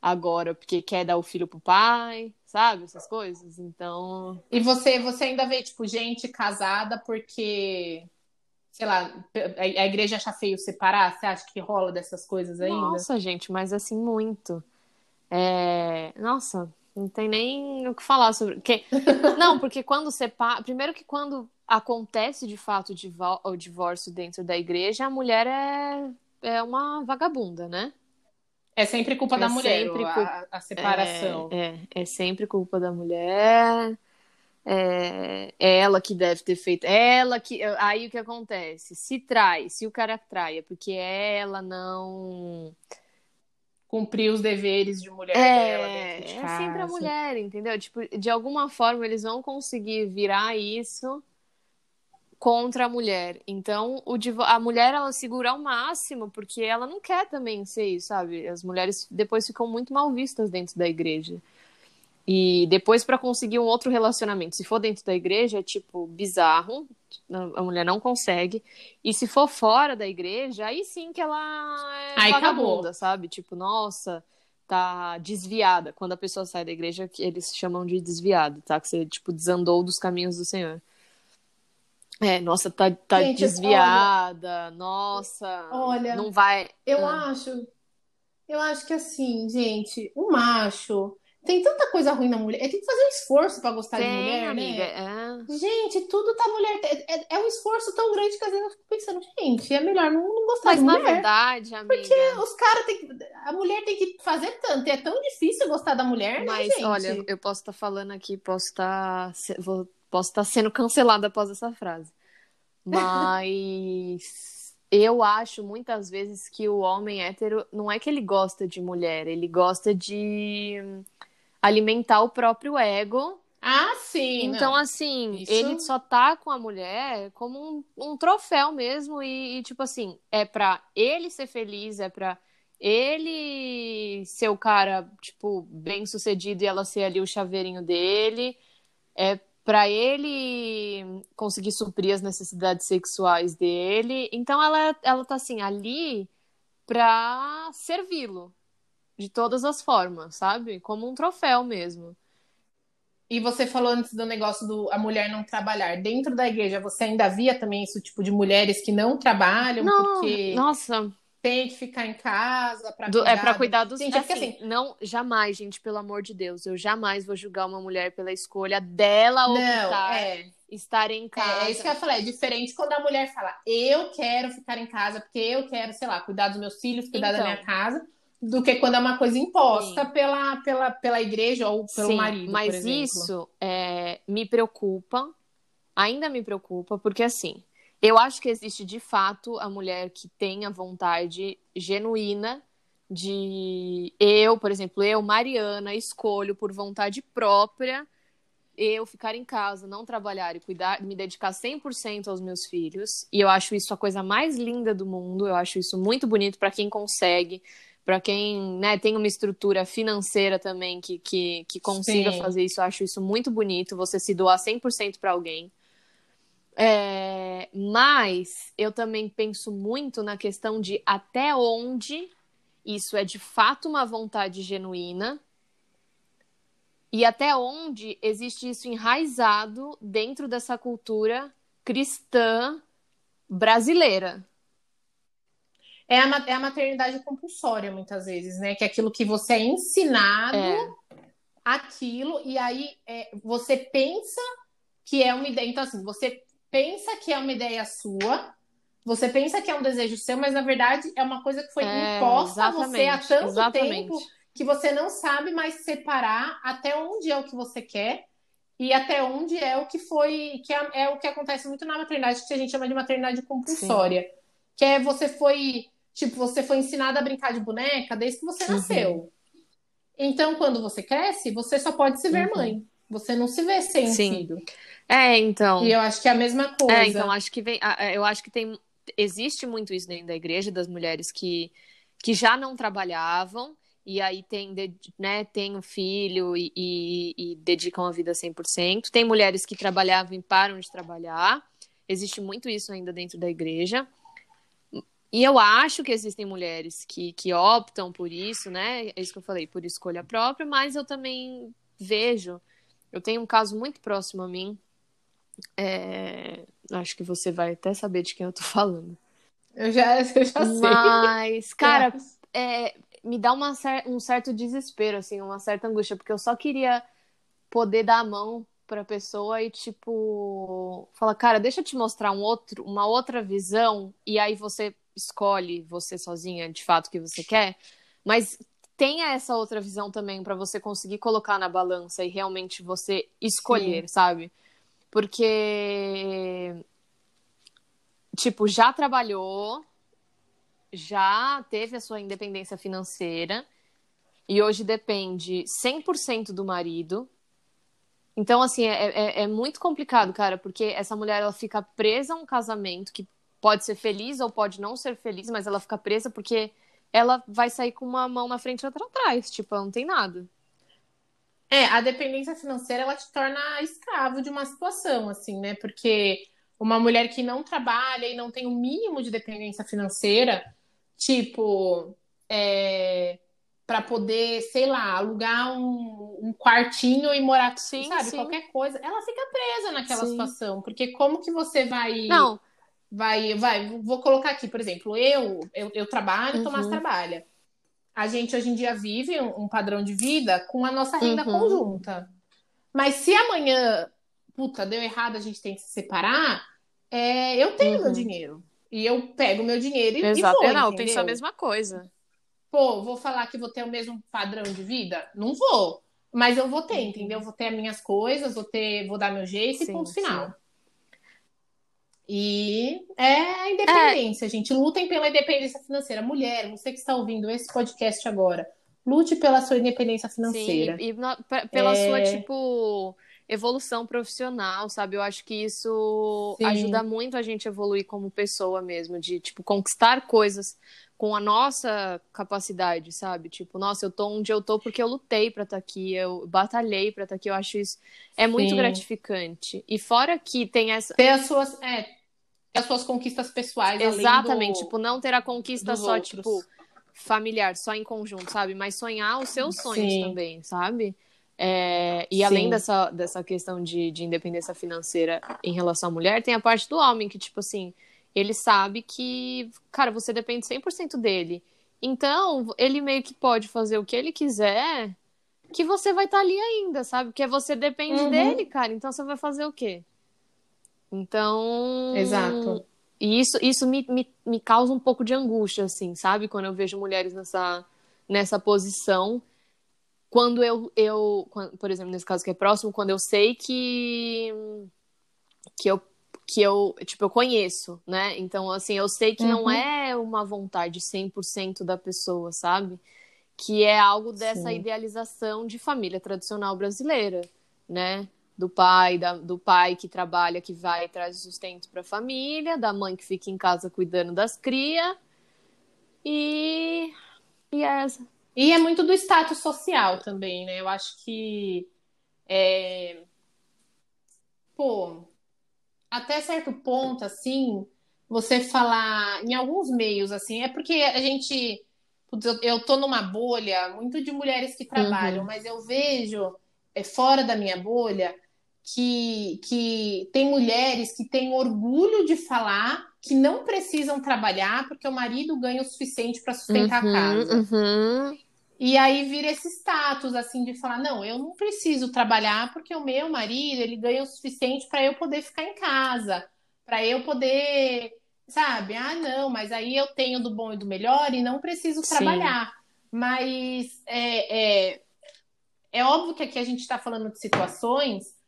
agora porque quer dar o filho pro pai, sabe? Essas coisas. Então, E você, você ainda vê, tipo, gente casada porque, sei lá, a, igreja acha feio separar? Você acha que rola dessas coisas ainda? Nossa, gente, mas assim, muito. É... Nossa, não tem nem o que falar sobre. Não, porque quando separa. Primeiro que quando acontece de fato o divórcio dentro da igreja, a mulher é, é uma vagabunda, né? É sempre culpa É da mulher, sempre a, a separação. É, é, é sempre culpa da mulher. É, é ela que deve ter feito. é Ela que. Aí o que acontece? Se trai, se o cara trai, é porque ela não. Cumprir os deveres de mulher dela É, dentro de é casa. sempre a mulher, entendeu? Tipo, de alguma forma eles vão conseguir virar isso contra a mulher. Então, o a mulher ela segura ao máximo porque ela não quer também ser isso, sabe? As mulheres depois ficam muito mal vistas dentro da igreja. E depois para conseguir um outro relacionamento, se for dentro da igreja, é tipo bizarro, a mulher não consegue. E se for fora da igreja, aí sim que ela é Aí vagabunda, acabou. sabe? Tipo, nossa, tá desviada. Quando a pessoa sai da igreja, que eles chamam de desviado, tá? Que você, tipo, desandou dos caminhos do Senhor. É, nossa, tá, tá Gente, desviada, nossa, Olha, não vai. Eu Ah. acho, eu acho que assim, gente, o macho tem tanta coisa ruim na mulher. Tem que fazer um esforço pra gostar de Tem, mulher, amiga, né? é. Gente, tudo tá mulher. É, é- é um esforço tão grande que às vezes eu fico pensando, gente, é melhor não, não gostar Mas de na mulher. verdade, amiga. Os caras têm que. A mulher tem que fazer tanto. E é tão difícil gostar da mulher, né, Mas gente? olha, eu posso estar falando aqui, posso estar, se- vou- posso estar sendo cancelada após essa frase. Mas eu acho muitas vezes que o homem hétero não é que ele gosta de mulher, ele gosta de alimentar o próprio ego. Ah, sim. Então, não. assim, Isso- ele só tá com a mulher como um, um troféu mesmo, e, e, tipo assim, é pra ele ser feliz, é pra ele ser o cara, tipo, bem sucedido e ela ser ali o chaveirinho dele, é pra ele conseguir suprir as necessidades sexuais dele. Então ela, ela tá assim, ali pra servi-lo de todas as formas, sabe? Como um troféu mesmo. E você falou antes do negócio do a mulher não trabalhar. Dentro da igreja, você ainda via também isso, tipo, de mulheres que não trabalham Não, porque. nossa, tem que ficar em casa para Do- cuidar. é pra cuidar dos Gente, é porque, assim, não, jamais, gente, pelo amor de Deus, eu jamais vou julgar uma mulher pela escolha dela Não, optar é. estar em casa. É, é isso que eu falei, é diferente quando a mulher fala, eu quero ficar em casa porque eu quero, sei lá, cuidar dos meus filhos, cuidar da Então. minha casa, do que quando é uma coisa imposta pela, pela, pela igreja ou pelo Sim, marido, mas isso é, me preocupa, ainda me preocupa, porque assim, eu acho que existe de fato a mulher que tem a vontade genuína de eu, por exemplo, eu, Mariana, escolho por vontade própria eu ficar em casa, não trabalhar e cuidar, me dedicar 100% aos meus filhos. E eu acho isso a coisa mais linda do mundo. Eu acho isso muito bonito para quem consegue, para quem né, tem uma estrutura financeira também que, que, que consiga Sim. fazer isso. Eu acho isso muito bonito, você se doar 100% para alguém. É, mas eu também penso muito na questão de até onde isso é de fato uma vontade genuína e até onde existe isso enraizado dentro dessa cultura cristã brasileira. É a, é a maternidade compulsória, muitas vezes, né? Que é aquilo que você é ensinado É. aquilo, e aí é, você pensa que é uma ideia. Então, assim, você pensa que é uma ideia sua, você pensa que é um desejo seu, mas na verdade é uma coisa que foi É, imposta a você há tanto exatamente. tempo que você não sabe mais separar até onde é o que você quer e até onde é o que foi, que é, é o que acontece muito na maternidade, que a gente chama de maternidade compulsória. Que é você foi, tipo, você foi ensinado a brincar de boneca desde que você Uhum. nasceu. Então, quando você cresce, você só pode se ver Uhum. mãe. Você não se vê sem Sim. filho. É, então. E eu acho que é a mesma coisa. É, então acho que vem, a- eu acho que tem existe muito isso dentro da igreja das mulheres que, que já não trabalhavam e aí tem, né, tem um filho e, e, e dedicam a vida 100%. Tem mulheres que trabalhavam e param de trabalhar. Existe muito isso ainda dentro da igreja. E eu acho que existem mulheres que, que optam por isso, né? É isso que eu falei, por escolha própria, mas eu também vejo. Eu tenho um caso muito próximo a mim, é, acho que você vai até saber de quem eu tô falando. Eu já, eu já sei. Mas, cara, é, me dá uma um certo desespero, assim, uma certa angústia, porque eu só queria poder dar a mão pra pessoa e, tipo, falar, cara, deixa eu te mostrar um outro, uma outra visão, e aí você escolhe você sozinha, de fato, o que você quer, mas tenha essa outra visão também pra você conseguir colocar na balança e realmente você escolher, sabe? Porque tipo, já trabalhou, já teve a sua independência financeira e hoje depende 100% do marido. Então, assim, é, é, é muito complicado, cara, porque essa mulher ela fica presa a um casamento que pode ser feliz ou pode não ser feliz, mas ela fica presa porque ela vai sair com uma mão na frente e outra atrás. Tipo, ela não tem nada. É, a dependência financeira ela te torna escravo de uma situação, assim, né? Porque uma mulher que não trabalha e não tem o mínimo de dependência financeira, tipo, é, para poder, sei lá, alugar um, um quartinho e morar, Sim, sabe, sim. qualquer coisa, ela fica presa naquela Sim. situação, porque como que você vai, Não, vai, vai, vou colocar aqui, por exemplo, eu, eu, eu trabalho, o Tomás Uhum. trabalha. A gente hoje em dia vive um, um padrão de vida com a nossa renda Uhum. conjunta. Mas se amanhã, puta, deu errado, a gente tem que se separar, é, eu tenho Uhum. meu dinheiro. E eu pego meu dinheiro e, exato. e vou, É, não, eu penso a mesma coisa. Pô, vou falar que vou ter o mesmo padrão de vida? Não vou. Mas eu vou ter, entendeu? Vou ter as minhas coisas, vou ter, vou dar meu jeito Uhum. Sim, e ponto final. sim. E é a independência, gente. Lutem pela independência financeira. Mulher, você que está ouvindo esse podcast agora, lute pela sua independência financeira. Sim, e pela É. sua, tipo, evolução profissional, sabe? Eu acho que isso Sim. ajuda muito a gente a evoluir como pessoa mesmo, de, tipo, conquistar coisas com a nossa capacidade, sabe? Tipo, nossa, eu tô onde eu tô porque eu lutei pra estar aqui, eu batalhei pra estar aqui, eu acho isso é muito Sim. gratificante. E fora que tem essa Ter as suas, é, as suas conquistas pessoais. além Exatamente, do- tipo, não ter a conquista só, outros. tipo, familiar, só em conjunto, sabe? Mas sonhar os seus sonhos Sim. também, sabe? É, e Sim. além dessa, dessa questão de, de independência financeira em relação à mulher, tem a parte do homem, que, tipo assim, ele sabe que, cara, você depende 100% dele. Então, ele meio que pode fazer o que ele quiser, que você vai estar tá ali ainda, sabe? Porque você depende uhum. dele, cara. Então, você vai fazer o quê? Então. Exato. E isso, isso me, me, me causa um pouco de angústia, assim, sabe? Quando eu vejo mulheres nessa, nessa posição. Quando eu, eu, por exemplo, nesse caso que é próximo, quando eu sei que, que eu que eu, tipo, eu conheço, né? Então, assim, eu sei que uhum. não é uma vontade 100% da pessoa, sabe? Que é algo dessa Sim. idealização de família tradicional brasileira, né? Do pai, da, do pai que trabalha, que vai e traz sustento para a família, da mãe que fica em casa cuidando das crias. E e é essa. E é muito do status social também, né? Eu acho que é... pô, até certo ponto, assim, você falar em alguns meios, assim, é porque a gente. Eu tô numa bolha muito de mulheres que trabalham, uhum. mas eu vejo é, fora da minha bolha que, que tem mulheres que têm orgulho de falar que não precisam trabalhar porque o marido ganha o suficiente para sustentar uhum, a casa. Uhum. E aí vira esse status assim de falar, não, eu não preciso trabalhar porque o meu marido, ele ganha o suficiente para eu poder ficar em casa, para eu poder, sabe? Ah, não, mas aí eu tenho do bom e do melhor e não preciso trabalhar. Sim. Mas é, é, é óbvio que aqui a gente está falando de situações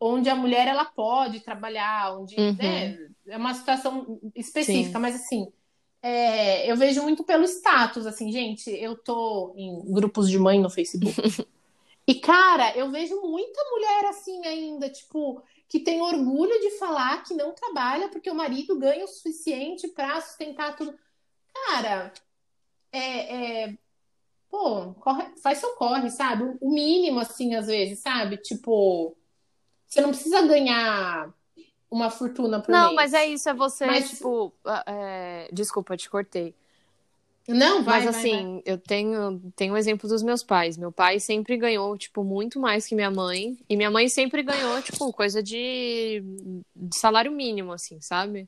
onde a mulher ela pode trabalhar, onde uhum. né, é uma situação específica, Sim. mas assim, é, eu vejo muito pelo status, assim, gente, eu tô em grupos de mãe no Facebook. e, cara, eu vejo muita mulher assim ainda, tipo, que tem orgulho de falar que não trabalha porque o marido ganha o suficiente para sustentar tudo. Cara, é, é pô, corre, faz seu corre, sabe? O mínimo, assim, às vezes, sabe? Tipo, você não precisa ganhar uma fortuna por Não, mês. mas é isso, é você, mas... tipo. É... Desculpa, te cortei. Não, vai, Mas assim, vai, vai. eu tenho, tenho um exemplo dos meus pais. Meu pai sempre ganhou, tipo, muito mais que minha mãe. E minha mãe sempre ganhou, tipo, coisa de, de salário mínimo, assim, sabe?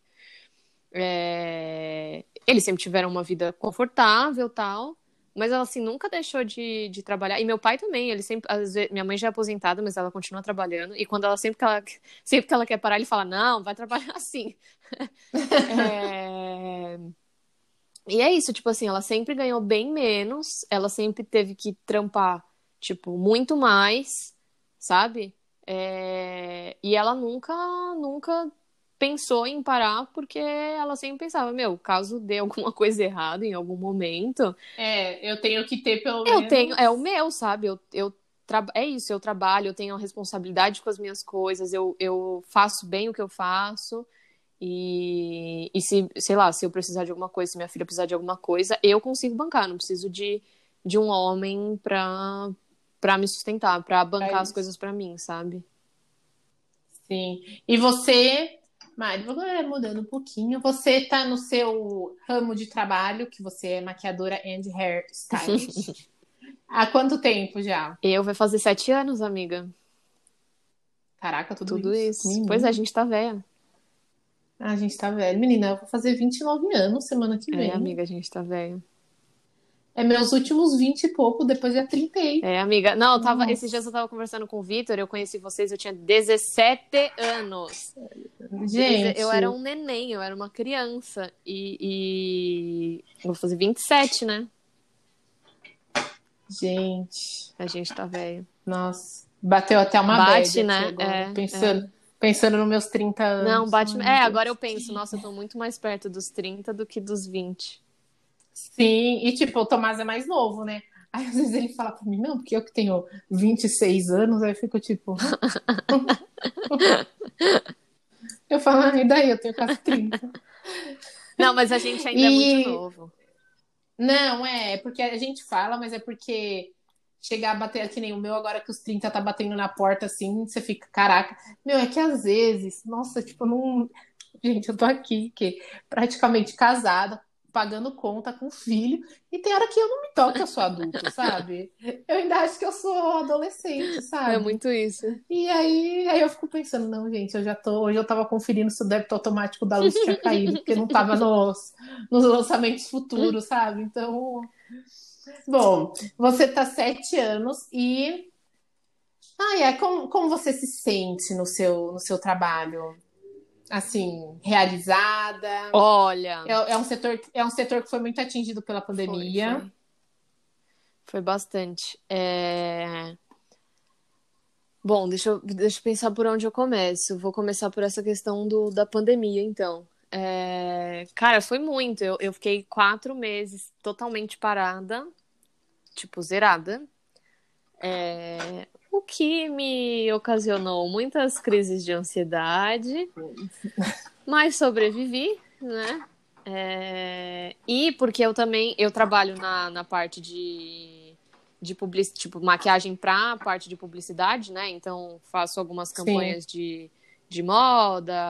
É... Eles sempre tiveram uma vida confortável tal. Mas ela, assim, nunca deixou de, de trabalhar. E meu pai também, ele sempre. Vezes, minha mãe já é aposentada, mas ela continua trabalhando. E quando ela sempre que ela, sempre que ela quer parar, ele fala: Não, vai trabalhar assim. é... E é isso, tipo assim, ela sempre ganhou bem menos, ela sempre teve que trampar, tipo, muito mais, sabe? É... E ela nunca, nunca pensou em parar porque ela sempre pensava, meu, caso dê alguma coisa errada em algum momento. É, eu tenho que ter pelo eu menos. tenho, é o meu, sabe? Eu, eu tra... é isso, eu trabalho, eu tenho a responsabilidade com as minhas coisas, eu, eu faço bem o que eu faço. E, e se, sei lá, se eu precisar de alguma coisa, se minha filha precisar de alguma coisa, eu consigo bancar, não preciso de, de um homem pra, pra me sustentar, pra bancar é as coisas pra mim, sabe? Sim. E você Mari, agora mudando um pouquinho, você está no seu ramo de trabalho, que você é maquiadora and hair stylist. Há quanto tempo já? Eu vai fazer sete anos, amiga. Caraca, tudo, tudo isso. isso. Pois é, a gente tá velha. Ah, a gente tá velha. Menina, eu vou fazer 29 anos semana que vem. É, amiga, a gente tá velha. É meus últimos 20 e pouco, depois já 30. É, amiga. Não, eu tava, esses dias eu tava conversando com o Vitor, eu conheci vocês, eu tinha 17 anos. Gente. Eu era um neném, eu era uma criança. E, e... vou fazer 27, né? Gente. A gente tá velho. Nossa. Bateu até uma Bate, né? Agora, é, pensando, é. pensando nos meus 30 anos. Não, bate. Ai, é, agora eu penso, nossa, eu tô muito mais perto dos 30 do que dos 20. Sim, e tipo, o Tomás é mais novo, né? Aí às vezes ele fala pra mim, não, porque eu que tenho 26 anos, aí eu fico tipo. eu falo, ah, e daí? Eu tenho quase 30. Não, mas a gente ainda e... é muito novo. Não, é, porque a gente fala, mas é porque chegar a bater que nem o meu agora que os 30 tá batendo na porta assim, você fica, caraca. Meu, é que às vezes, nossa, tipo, não. Gente, eu tô aqui, que praticamente casada, pagando conta com filho, e tem hora que eu não me toco que eu sou adulto, sabe? Eu ainda acho que eu sou adolescente, sabe? É muito isso. E aí, aí eu fico pensando, não, gente, eu já tô. Hoje eu tava conferindo se o débito automático da luz tinha caído, porque não tava nos, nos lançamentos futuros, sabe? Então. Bom, você tá sete anos e. Ah, é. Como, como você se sente no seu, no seu trabalho? Assim, realizada? Olha. É, é, um setor, é um setor que foi muito atingido pela pandemia. Foi, foi. foi bastante. É... Bom, deixa eu, deixa eu pensar por onde eu começo. Vou começar por essa questão do, da pandemia, então. É... Cara, foi muito. Eu, eu fiquei quatro meses totalmente parada, tipo, zerada. É o que me ocasionou muitas crises de ansiedade, mas sobrevivi, né? É... E porque eu também eu trabalho na, na parte de, de public, tipo maquiagem para parte de publicidade, né? Então faço algumas campanhas de, de moda,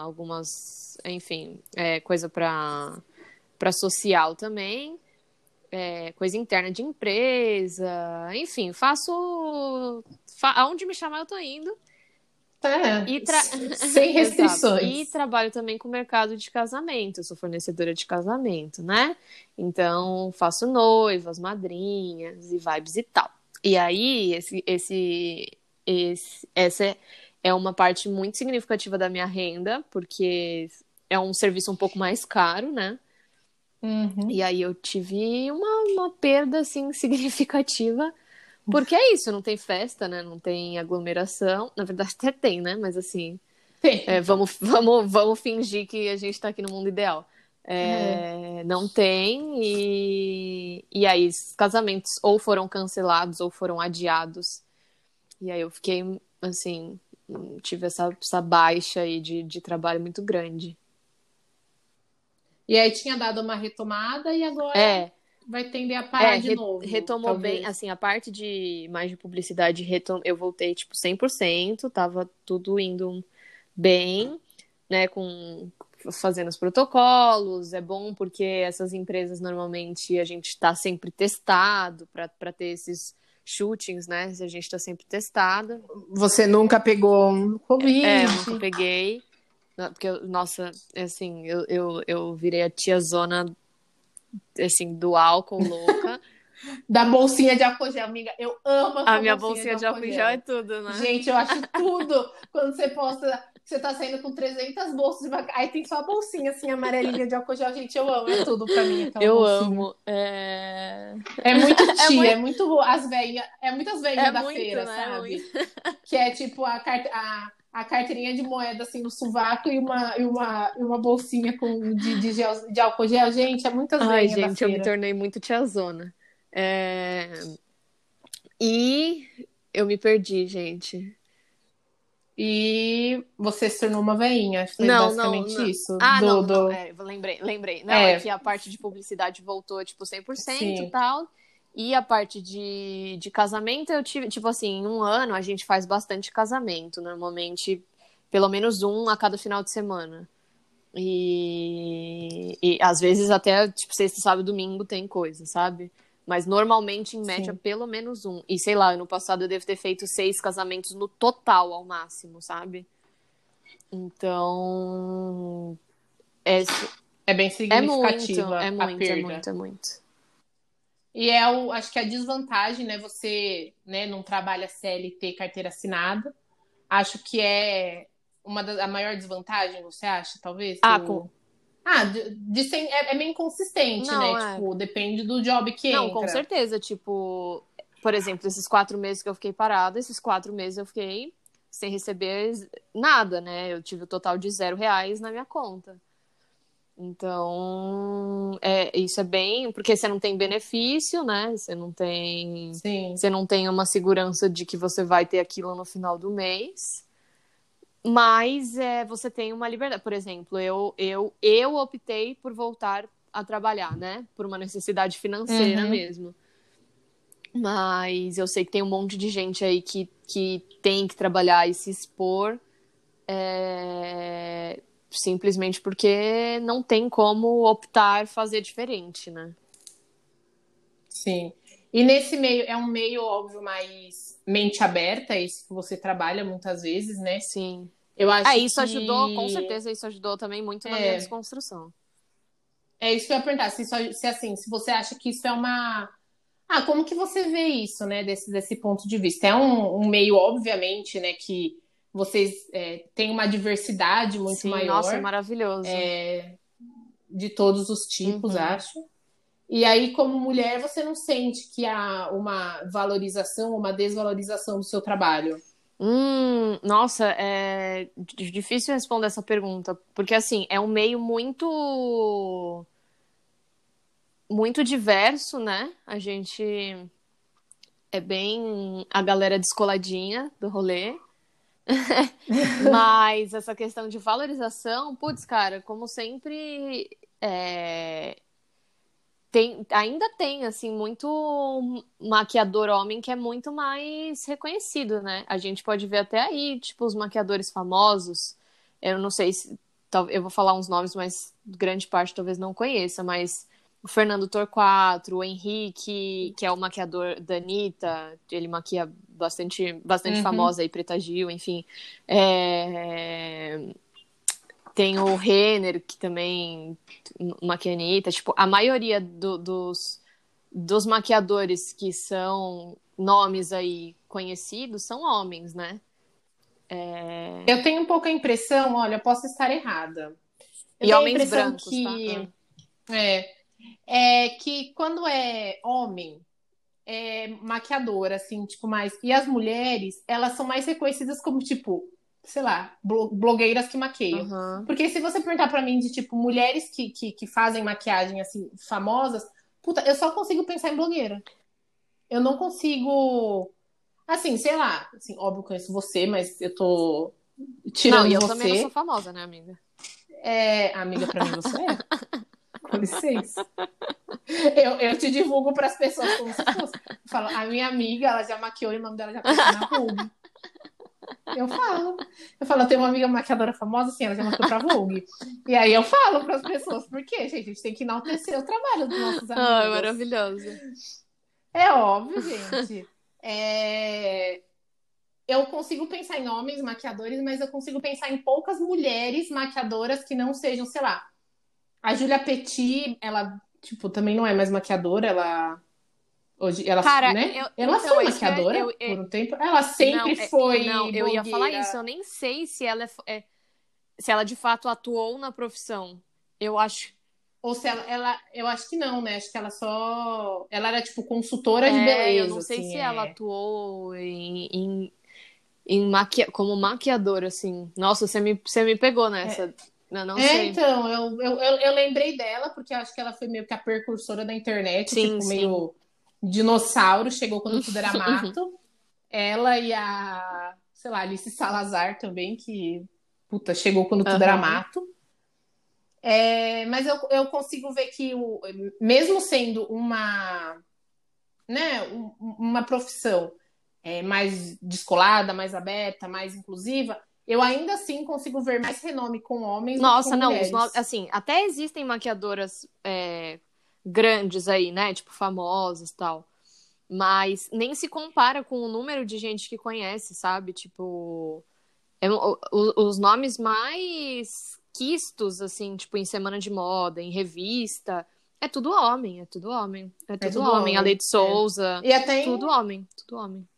algumas, enfim, é, coisa para para social também é, coisa interna de empresa, enfim, faço. Fa... Aonde me chamar, eu tô indo. É, e tra... sem restrições. e trabalho também com o mercado de casamento. Eu sou fornecedora de casamento, né? Então, faço noivas, madrinhas e vibes e tal. E aí, esse, esse, esse, essa é uma parte muito significativa da minha renda, porque é um serviço um pouco mais caro, né? Uhum. E aí eu tive uma, uma perda, assim, significativa. Porque é isso, não tem festa, né? Não tem aglomeração. Na verdade, até tem, né? Mas assim. É, vamos, vamos, vamos fingir que a gente está aqui no mundo ideal. É, uhum. Não tem, e, e aí os casamentos ou foram cancelados ou foram adiados. E aí eu fiquei, assim, tive essa, essa baixa aí de, de trabalho muito grande. E aí tinha dado uma retomada e agora é. vai tender a parar é, de novo. Retomou talvez. bem, assim, a parte de mais de publicidade, retom... eu voltei, tipo, 100%, tava tudo indo bem, né, com fazendo os protocolos, é bom porque essas empresas normalmente a gente está sempre testado para ter esses shootings, né? A gente está sempre testado. Você nunca pegou Covid? É, eu nunca peguei. Porque, nossa, assim, eu, eu, eu virei a tia zona, assim, do álcool louca. da bolsinha de álcool gel, amiga. Eu amo a minha bolsinha, bolsinha de, álcool gel. é tudo, né? Gente, eu acho tudo. Quando você posta, você tá saindo com 300 bolsas de maquiagem, aí tem só a bolsinha, assim, amarelinha de álcool gel. Gente, eu amo. É tudo pra mim. Eu bolsinha. amo. É... é muito tia, é muito, é muito as velhas, é muitas velhas é da muito, feira, né? sabe? Que é tipo a carta... A carteirinha de moeda assim no sovaco e uma, e uma, e uma bolsinha com, de, de, gel, de álcool gel. Gente, é muitas Ai, gente, eu me tornei muito tiazona. É... E eu me perdi, gente. E você se tornou uma veinha. Foi não, basicamente não, não. isso. Ah, do, não, do... É, lembrei, lembrei. Não, é. é. que a parte de publicidade voltou, tipo, 100% e tal. E a parte de, de casamento, eu tive, tipo assim, em um ano a gente faz bastante casamento, normalmente pelo menos um a cada final de semana. E, e às vezes até, tipo, sexta, sábado, domingo tem coisa, sabe? Mas normalmente, em média, Sim. pelo menos um. E sei lá, ano passado eu devo ter feito seis casamentos no total, ao máximo, sabe? Então. É, é bem significativa. É muito, é muito, é muito, é muito. E é o, acho que a desvantagem, né? Você né, não trabalha CLT carteira assinada. Acho que é uma da a maior desvantagem, você acha, talvez? Ah, com... ah de, de sem, é, é meio inconsistente, não, né? É. Tipo, depende do job que não, entra. Não, com certeza. Tipo, por exemplo, esses quatro meses que eu fiquei parada, esses quatro meses eu fiquei sem receber nada, né? Eu tive o total de zero reais na minha conta. Então, é, isso é bem, porque você não tem benefício, né? Você não tem, Sim. você não tem uma segurança de que você vai ter aquilo no final do mês. Mas é, você tem uma liberdade. Por exemplo, eu, eu, eu optei por voltar a trabalhar, né? Por uma necessidade financeira uhum. mesmo. Mas eu sei que tem um monte de gente aí que, que tem que trabalhar e se expor. É simplesmente porque não tem como optar fazer diferente, né? Sim. E nesse meio, é um meio, óbvio, mais mente aberta, esse que você trabalha muitas vezes, né? Sim. Eu acho É, isso que... ajudou, com certeza, isso ajudou também muito na É. minha desconstrução. É isso que eu ia perguntar, se, só- se assim, se você acha que isso é uma. Ah, como que você vê isso, né, desse, desse ponto de vista? É um, um meio, obviamente, né, que vocês é, têm uma diversidade muito Sim, maior nossa, é maravilhoso. é, de todos os tipos, Uhum. acho. E aí, como mulher, você não sente que há uma valorização ou uma desvalorização do seu trabalho? Hum, nossa, é difícil responder essa pergunta, porque assim, é um meio muito muito diverso, né? A gente é bem a galera descoladinha do rolê. Mas essa questão de valorização, putz, cara, como sempre, é, tem, ainda tem, assim, muito maquiador homem que é muito mais reconhecido, né? A gente pode ver até aí, tipo, os maquiadores famosos. Eu não sei se. Eu vou falar uns nomes, mas grande parte talvez não conheça, mas o Fernando Torquato, o Henrique, que é o maquiador da Anitta, ele maquia bastante, bastante Uhum. famosa aí, Preta Gil, enfim. É, Tem o Renner, que também maquia a Anitta. Tipo, a maioria do- dos, dos maquiadores que são nomes aí conhecidos são homens, né? Eu tenho um pouco a impressão, olha, eu posso estar errada. Eu E homens brancos, que, tá? é, é que quando é homem, é maquiador, assim, tipo, mais. E as mulheres, elas são mais reconhecidas como, tipo, sei lá, blo- blogueiras que maqueiam. Aham. Porque se você perguntar pra mim de, tipo, mulheres que, que, que fazem maquiagem, assim, famosas, puta, eu só consigo pensar em blogueira. Eu não consigo. Assim, sei lá, assim, óbvio, eu conheço você, mas eu tô tirando Não, e eu você. também não sou famosa, né, amiga? É, amiga, pra mim você é. Com licença. Eu, eu te divulgo pras pessoas como se fosse. Falo, a minha amiga, ela já maquiou e o nome dela já apareceu na Vogue. Eu falo. Eu falo, eu tenho uma amiga maquiadora famosa, assim, ela já maquiou pra Vogue. E aí eu falo pras pessoas, por quê, gente? A gente tem que enaltecer o trabalho dos nossos amigos. Ah, maravilhoso. É óbvio, gente. É, Eu consigo pensar em homens maquiadores, mas eu consigo pensar em poucas mulheres maquiadoras que não sejam, sei lá. A Julia Petit, ela, tipo, também não é mais maquiadora, ela. Hoje, ela, Cara, né? eu- ela então, foi é maquiadora eu- eu- por um tempo. Ela sempre Não, é- foi. Não, eu ia falar isso. Eu nem sei se ela é, é- se ela de fato atuou na profissão. Eu acho. Ou se ela, ela. Eu acho que não, né? Acho que ela só. Ela era, tipo, consultora de É, beleza. eu não sei assim, se é. ela atuou em, em, em maquia... como maquiadora, assim. Nossa, você me, você me pegou nessa. Eu não É, sei. então, eu, eu, eu, lembrei dela, porque acho que ela foi meio que a precursora da internet, Sim, tipo, sim. meio dinossauro, chegou quando tudo era mato. Ela e a, sei lá, Alice Salazar também, que, puta, chegou quando tudo era mato. É, mas eu, eu consigo ver que, o, mesmo sendo uma, né, um- uma profissão é, mais descolada, mais aberta, mais inclusiva, eu ainda assim consigo ver mais renome com homens do que Nossa, com não, mulheres. os assim, até existem maquiadoras é, grandes aí, né? Tipo, famosas e tal. Mas nem se compara com o número de gente que conhece, sabe? Tipo, é o- os nomes mais quistos, assim, tipo, em semana de moda, em revista, é tudo homem, é tudo homem. É tudo, tudo homem. homem, A Leite é. Souza, E até, em, tudo homem, tudo homem.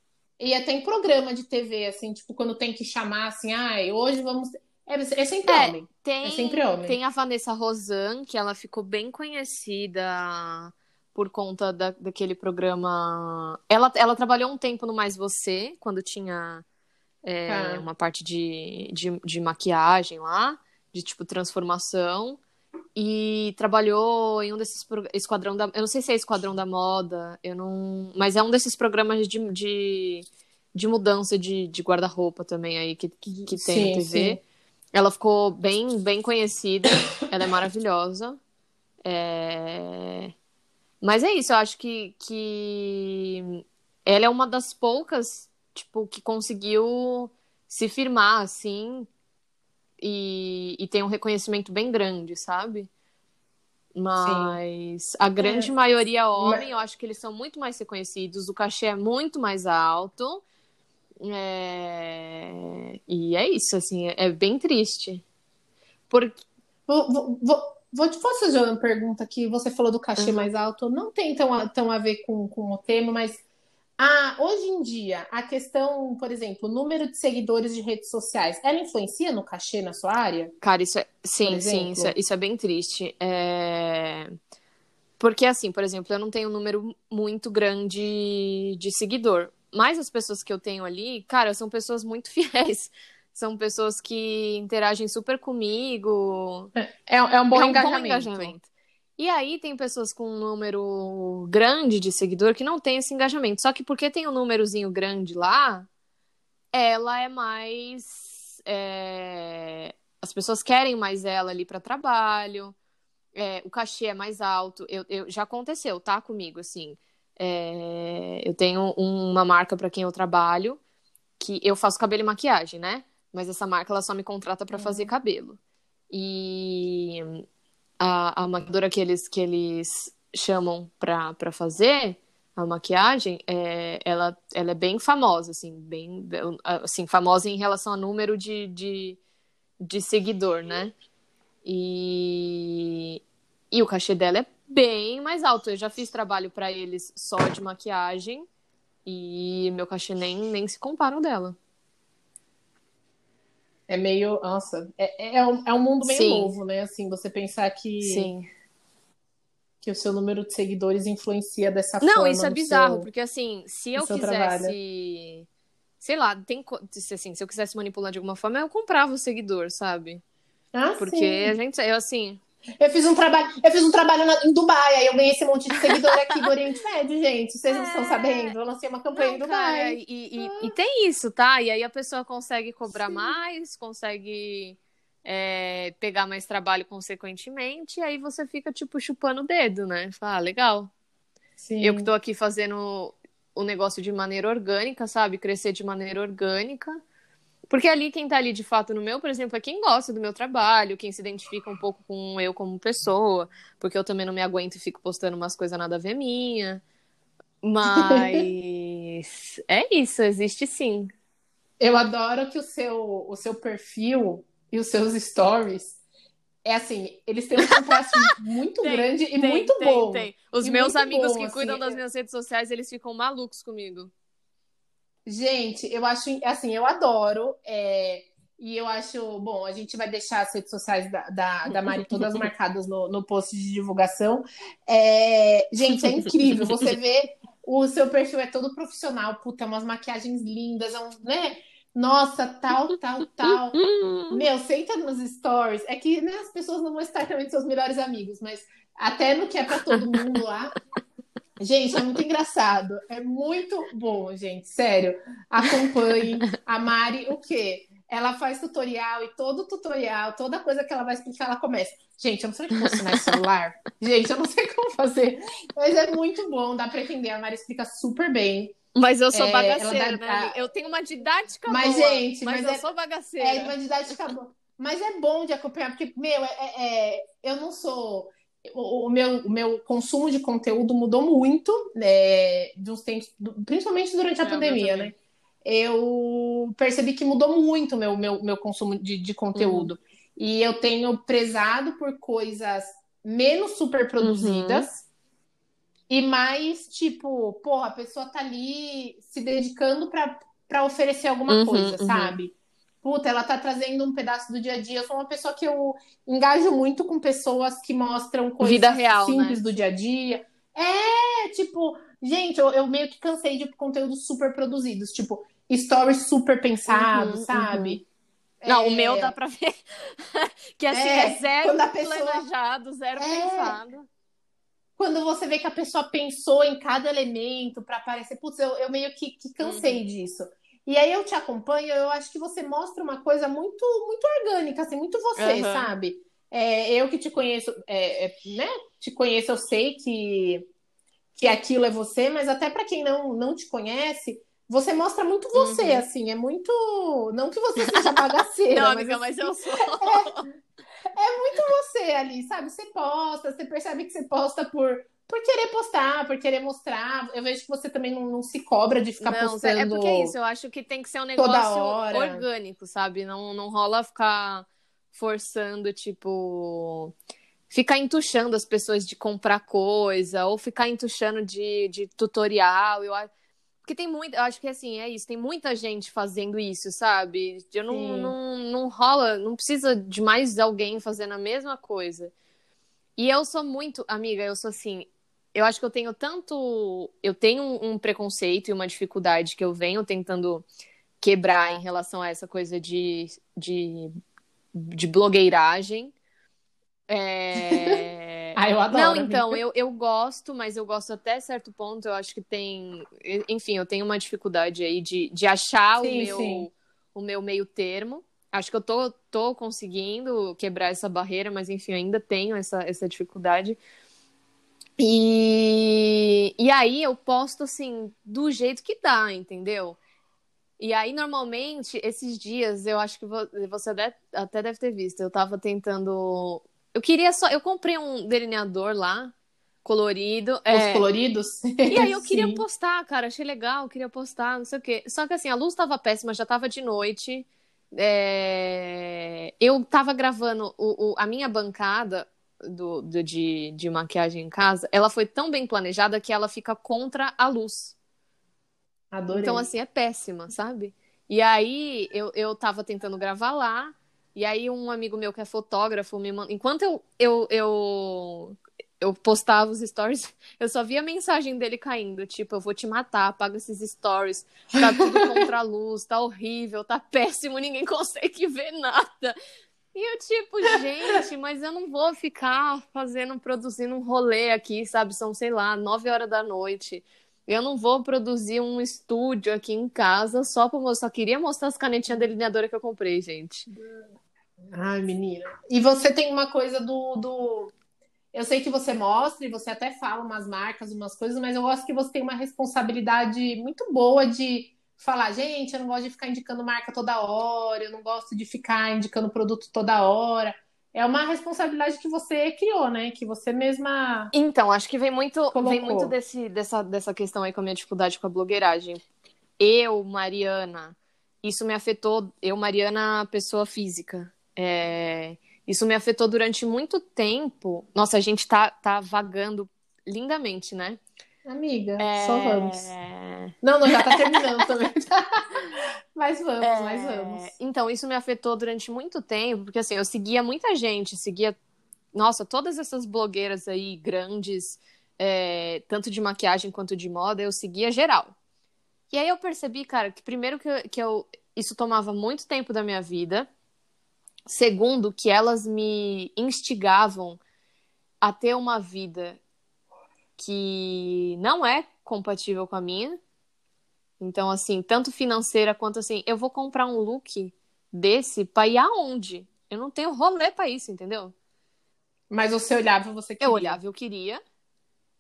E até em programa de TV, assim, tipo, quando tem que chamar, assim, ai, hoje vamos... É, é sempre É, homem. Tem, É sempre homem. tem a Vanessa Rosan, que ela ficou bem conhecida por conta da, daquele programa. Ela, ela trabalhou um tempo no Mais Você, quando tinha é, Tá. uma parte de, de, de maquiagem lá, de tipo transformação. E trabalhou em um desses Esquadrão da. Eu não sei se é Esquadrão da Moda, eu não. Mas é um desses programas de, de, de mudança de, de guarda-roupa também aí que, que, que tem Sim, na TV. sim. Ela ficou bem, bem conhecida. Ela é maravilhosa. É, Mas é isso, eu acho que, que ela é uma das poucas, tipo, que conseguiu se firmar, assim, e, e tem um reconhecimento bem grande, sabe? Mas a grande É. maioria homem, eu acho que eles são muito mais reconhecidos, o cachê é muito mais alto. É, E é isso, assim, é bem triste. Porque Vou, vou, vou, vou te fazer uma pergunta aqui. Você falou do cachê Uhum. mais alto, não tem tão a, tão a ver com, com o tema, mas ah, hoje em dia, a questão, por exemplo, o número de seguidores de redes sociais, ela influencia no cachê na sua área? Cara, isso é. Sim, sim, isso é, isso é bem triste. É... Porque, assim, por exemplo, eu não tenho um número muito grande de seguidor. Mas as pessoas que eu tenho ali, cara, são pessoas muito fiéis. São pessoas que interagem super comigo. É, é um bom é um engajamento. bom engajamento. E aí tem pessoas com um número grande de seguidor que não tem esse engajamento. Só que porque tem um númerozinho grande lá, ela é mais. é, As pessoas querem mais ela ali para trabalho. é, o cachê é mais alto. Eu, eu- já aconteceu, tá? Comigo, assim. É, eu tenho uma marca para quem eu trabalho, que eu faço cabelo e maquiagem, né? Mas essa marca ela só me contrata para fazer cabelo. E a, a maquiadora que eles, que eles chamam pra, fazer a maquiagem, é, ela, ela é bem famosa, assim, bem, assim, famosa em relação a número de, de, de seguidor, né? E, e o cachê dela é bem mais alto. Eu já fiz trabalho pra eles só de maquiagem e meu cachê nem, nem se compara ao dela. É meio. Nossa, é, é, um, é um mundo meio Sim. novo, né? Assim, você pensar que, Sim. que o seu número de seguidores influencia dessa forma. Não, isso é bizarro, seu- porque assim, se eu quisesse. Sei lá, tem. Assim, se eu quisesse manipular de alguma forma, eu comprava o seguidor, sabe? Ah, Porque sim. a gente. Eu assim. Eu fiz um trabalho, eu fiz um trabalho na- em Dubai, aí eu ganhei esse monte de seguidor aqui do Oriente Médio, gente. Vocês não estão É. sabendo? Eu lancei uma campanha em Não, cara, Dubai. e, e- e tem isso, tá? E aí a pessoa consegue cobrar mais, consegue é, pegar mais trabalho consequentemente, e aí você fica, tipo, chupando o dedo, né? Fala, ah, legal. Sim. Eu que tô aqui fazendo o negócio de maneira orgânica, sabe? Crescer de maneira orgânica. Porque ali, quem tá ali de fato no meu, por exemplo, é quem gosta do meu trabalho, quem se identifica um pouco com eu como pessoa, porque eu também não me aguento e fico postando umas coisas nada a ver minha. Mas é isso, existe sim. Eu adoro que o seu, o seu perfil e os seus stories é assim, eles têm um contraste muito Tem, grande e Tem, muito tem, bom. tem. Os E meus amigos bom, que assim, cuidam das é- minhas redes sociais, eles ficam malucos comigo. Gente, eu acho assim, eu adoro. é, e eu acho, bom, a gente vai deixar as redes sociais da, da, da Mari todas marcadas no, no post de divulgação. É, gente, é incrível. Você vê o seu perfil é todo profissional, puta, umas maquiagens lindas, é né? Nossa, tal, tal, tal. Meu, senta nos stories. É que né, as pessoas não vão estar também seus melhores amigos, mas até no que é pra todo mundo lá. Gente, é muito engraçado. É muito bom, gente. Sério. Acompanhe. A Mari, o quê? Ela faz tutorial e todo tutorial, toda coisa que ela vai explicar, ela começa. Gente, eu não sei como funcionar esse celular. Gente, eu não sei como fazer. Mas é muito bom, dá pra entender. A Mari explica super bem. Mas eu sou É, bagaceira, dá- né? Eu tenho uma didática Mas, boa, gente, mas, mas eu é- sou bagaceira. É, uma didática boa. Mas é bom de acompanhar, porque, meu, é, é- é- eu não sou. O, meu, o meu consumo de conteúdo mudou muito, né, de uns tempos, principalmente durante a É, pandemia, né? Eu percebi que mudou muito o meu, meu, meu consumo de, de conteúdo. Uhum. E eu tenho prezado por coisas menos super produzidas Uhum. e mais, tipo, porra, a pessoa tá ali se dedicando pra oferecer alguma Uhum, coisa, uhum. sabe? Puta, ela tá trazendo um pedaço do dia a dia. Eu sou uma pessoa que eu engajo muito com pessoas que mostram coisas Vida real, simples né? do dia a dia. É, tipo, gente, eu, eu meio que cansei de conteúdos super produzidos, tipo, stories super pensados, Uhum, sabe? Não, É, o meu dá pra ver que assim É, é, zero pessoa- planejado, zero É. pensado. quando você vê que a pessoa pensou em cada elemento para aparecer, putz, eu, eu meio que, que cansei disso. E aí eu te acompanho, eu acho que você mostra uma coisa muito, muito orgânica, assim, muito você, Aham. sabe? É, eu que te conheço, é, é, né? Te conheço, eu sei que, que aquilo é você, mas até para quem não, não te conhece, você mostra muito você, uhum. assim, é muito. Não que você seja bagaceira. Não, amiga, mas, assim, mas eu sou. É, é, muito você ali, sabe? Você posta, você percebe que você posta por, por querer postar, por querer mostrar. Eu vejo que você também não, não se cobra de ficar não, postando. É porque é isso, eu acho que tem que ser um negócio orgânico, sabe? Não, não rola ficar forçando, tipo ficar entuchando as pessoas de comprar coisa, ou ficar entuchando de, de tutorial. Eu acho. Porque tem muito, eu acho que assim, é isso, tem muita gente fazendo isso, sabe? Eu não, não, não rola, não precisa de mais alguém fazendo a mesma coisa. E eu sou muito, amiga, eu sou assim, eu acho que eu tenho tanto, eu tenho um, preconceito e uma dificuldade que eu venho tentando quebrar em relação a essa coisa de, de, de blogueiragem, é... ah, eu adoro. Não, então, eu, eu gosto, mas eu gosto até certo ponto. Eu acho que tem. Enfim, eu tenho uma dificuldade aí de, de achar sim, o, meu, o meu meio termo. Acho que eu tô, tô conseguindo quebrar essa barreira, mas enfim, ainda tenho essa, essa dificuldade. E, e aí eu posto assim, do jeito que dá, entendeu? E aí, normalmente, esses dias, eu acho que você até deve ter visto, eu tava tentando eu queria só. Eu comprei um delineador lá, colorido. Os é... coloridos? E aí eu queria postar, cara. Achei legal, queria postar, não sei o quê. Só que assim, a luz tava péssima, já tava de noite. É... Eu tava gravando o, o, a minha bancada do, do, de, de maquiagem em casa, ela foi tão bem planejada que ela fica contra a luz. Adorei. Então, assim, é péssima, sabe? E aí eu, eu tava tentando gravar lá. E aí um amigo meu que é fotógrafo me manda... Enquanto eu, eu, eu, eu postava os stories, eu só via a mensagem dele caindo, tipo, eu vou te matar, apaga esses stories, tá tudo contra a luz, tá horrível, tá péssimo, ninguém consegue ver nada. E eu, tipo, gente, mas eu não vou ficar fazendo, produzindo um rolê aqui, sabe? São, sei lá, nove horas da noite. Eu não vou produzir um estúdio aqui em casa só pra mostrar. Só queria mostrar as canetinhas delineadora que eu comprei, gente. Ai, menina. E você tem uma coisa do, do. Eu sei que você mostra e você até fala umas marcas, umas coisas, mas eu gosto que você tem uma responsabilidade muito boa de falar, gente, eu não gosto de ficar indicando marca toda hora, eu não gosto de ficar indicando produto toda hora. É uma responsabilidade que você criou, né? Que você mesma. Então, acho que vem muito, vem muito desse, dessa, dessa questão aí com a minha dificuldade com a blogueiragem. Eu, Mariana, isso me afetou. Eu, Mariana, pessoa física. É, isso me afetou durante muito tempo. Nossa, a gente tá, tá vagando lindamente, né? Amiga, é... só vamos. Não, não, já tá terminando também. mas vamos, é... mas vamos. Então, isso me afetou durante muito tempo, porque assim, eu seguia muita gente, seguia, nossa, todas essas blogueiras aí grandes, é... tanto de maquiagem quanto de moda, eu seguia geral. E aí eu percebi, cara, que primeiro que eu, que eu isso tomava muito tempo da minha vida, Segundo, que elas me instigavam a ter uma vida que não é compatível com a minha. Então, assim, tanto financeira quanto assim, eu vou comprar um look desse pra ir aonde? Eu não tenho rolê pra isso, entendeu? Mas você olhava, você queria. Eu olhava, eu queria.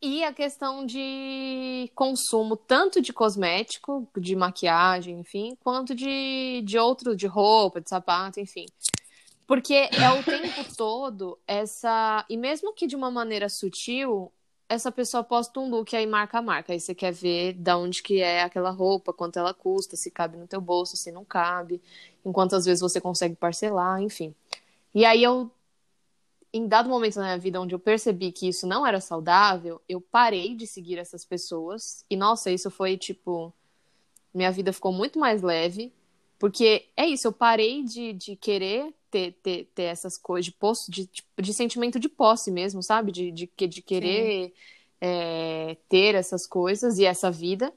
E a questão de consumo, tanto de cosmético, de maquiagem, enfim, quanto de, de outro, de roupa, de sapato, enfim. Porque é o tempo todo essa. E mesmo que de uma maneira sutil, essa pessoa posta um look aí marca a marca. Aí você quer ver de onde que é aquela roupa, quanto ela custa, se cabe no teu bolso, se não cabe, em quantas vezes você consegue parcelar, enfim. E aí eu, em dado momento na minha vida onde eu percebi que isso não era saudável, eu parei de seguir essas pessoas. E nossa, isso foi tipo. Minha vida ficou muito mais leve. Porque é isso, eu parei de, de querer ter, ter, ter essas coisas de posse, de, de, de, sentimento de posse mesmo, sabe? De, de, de querer é, ter essas coisas e essa vida.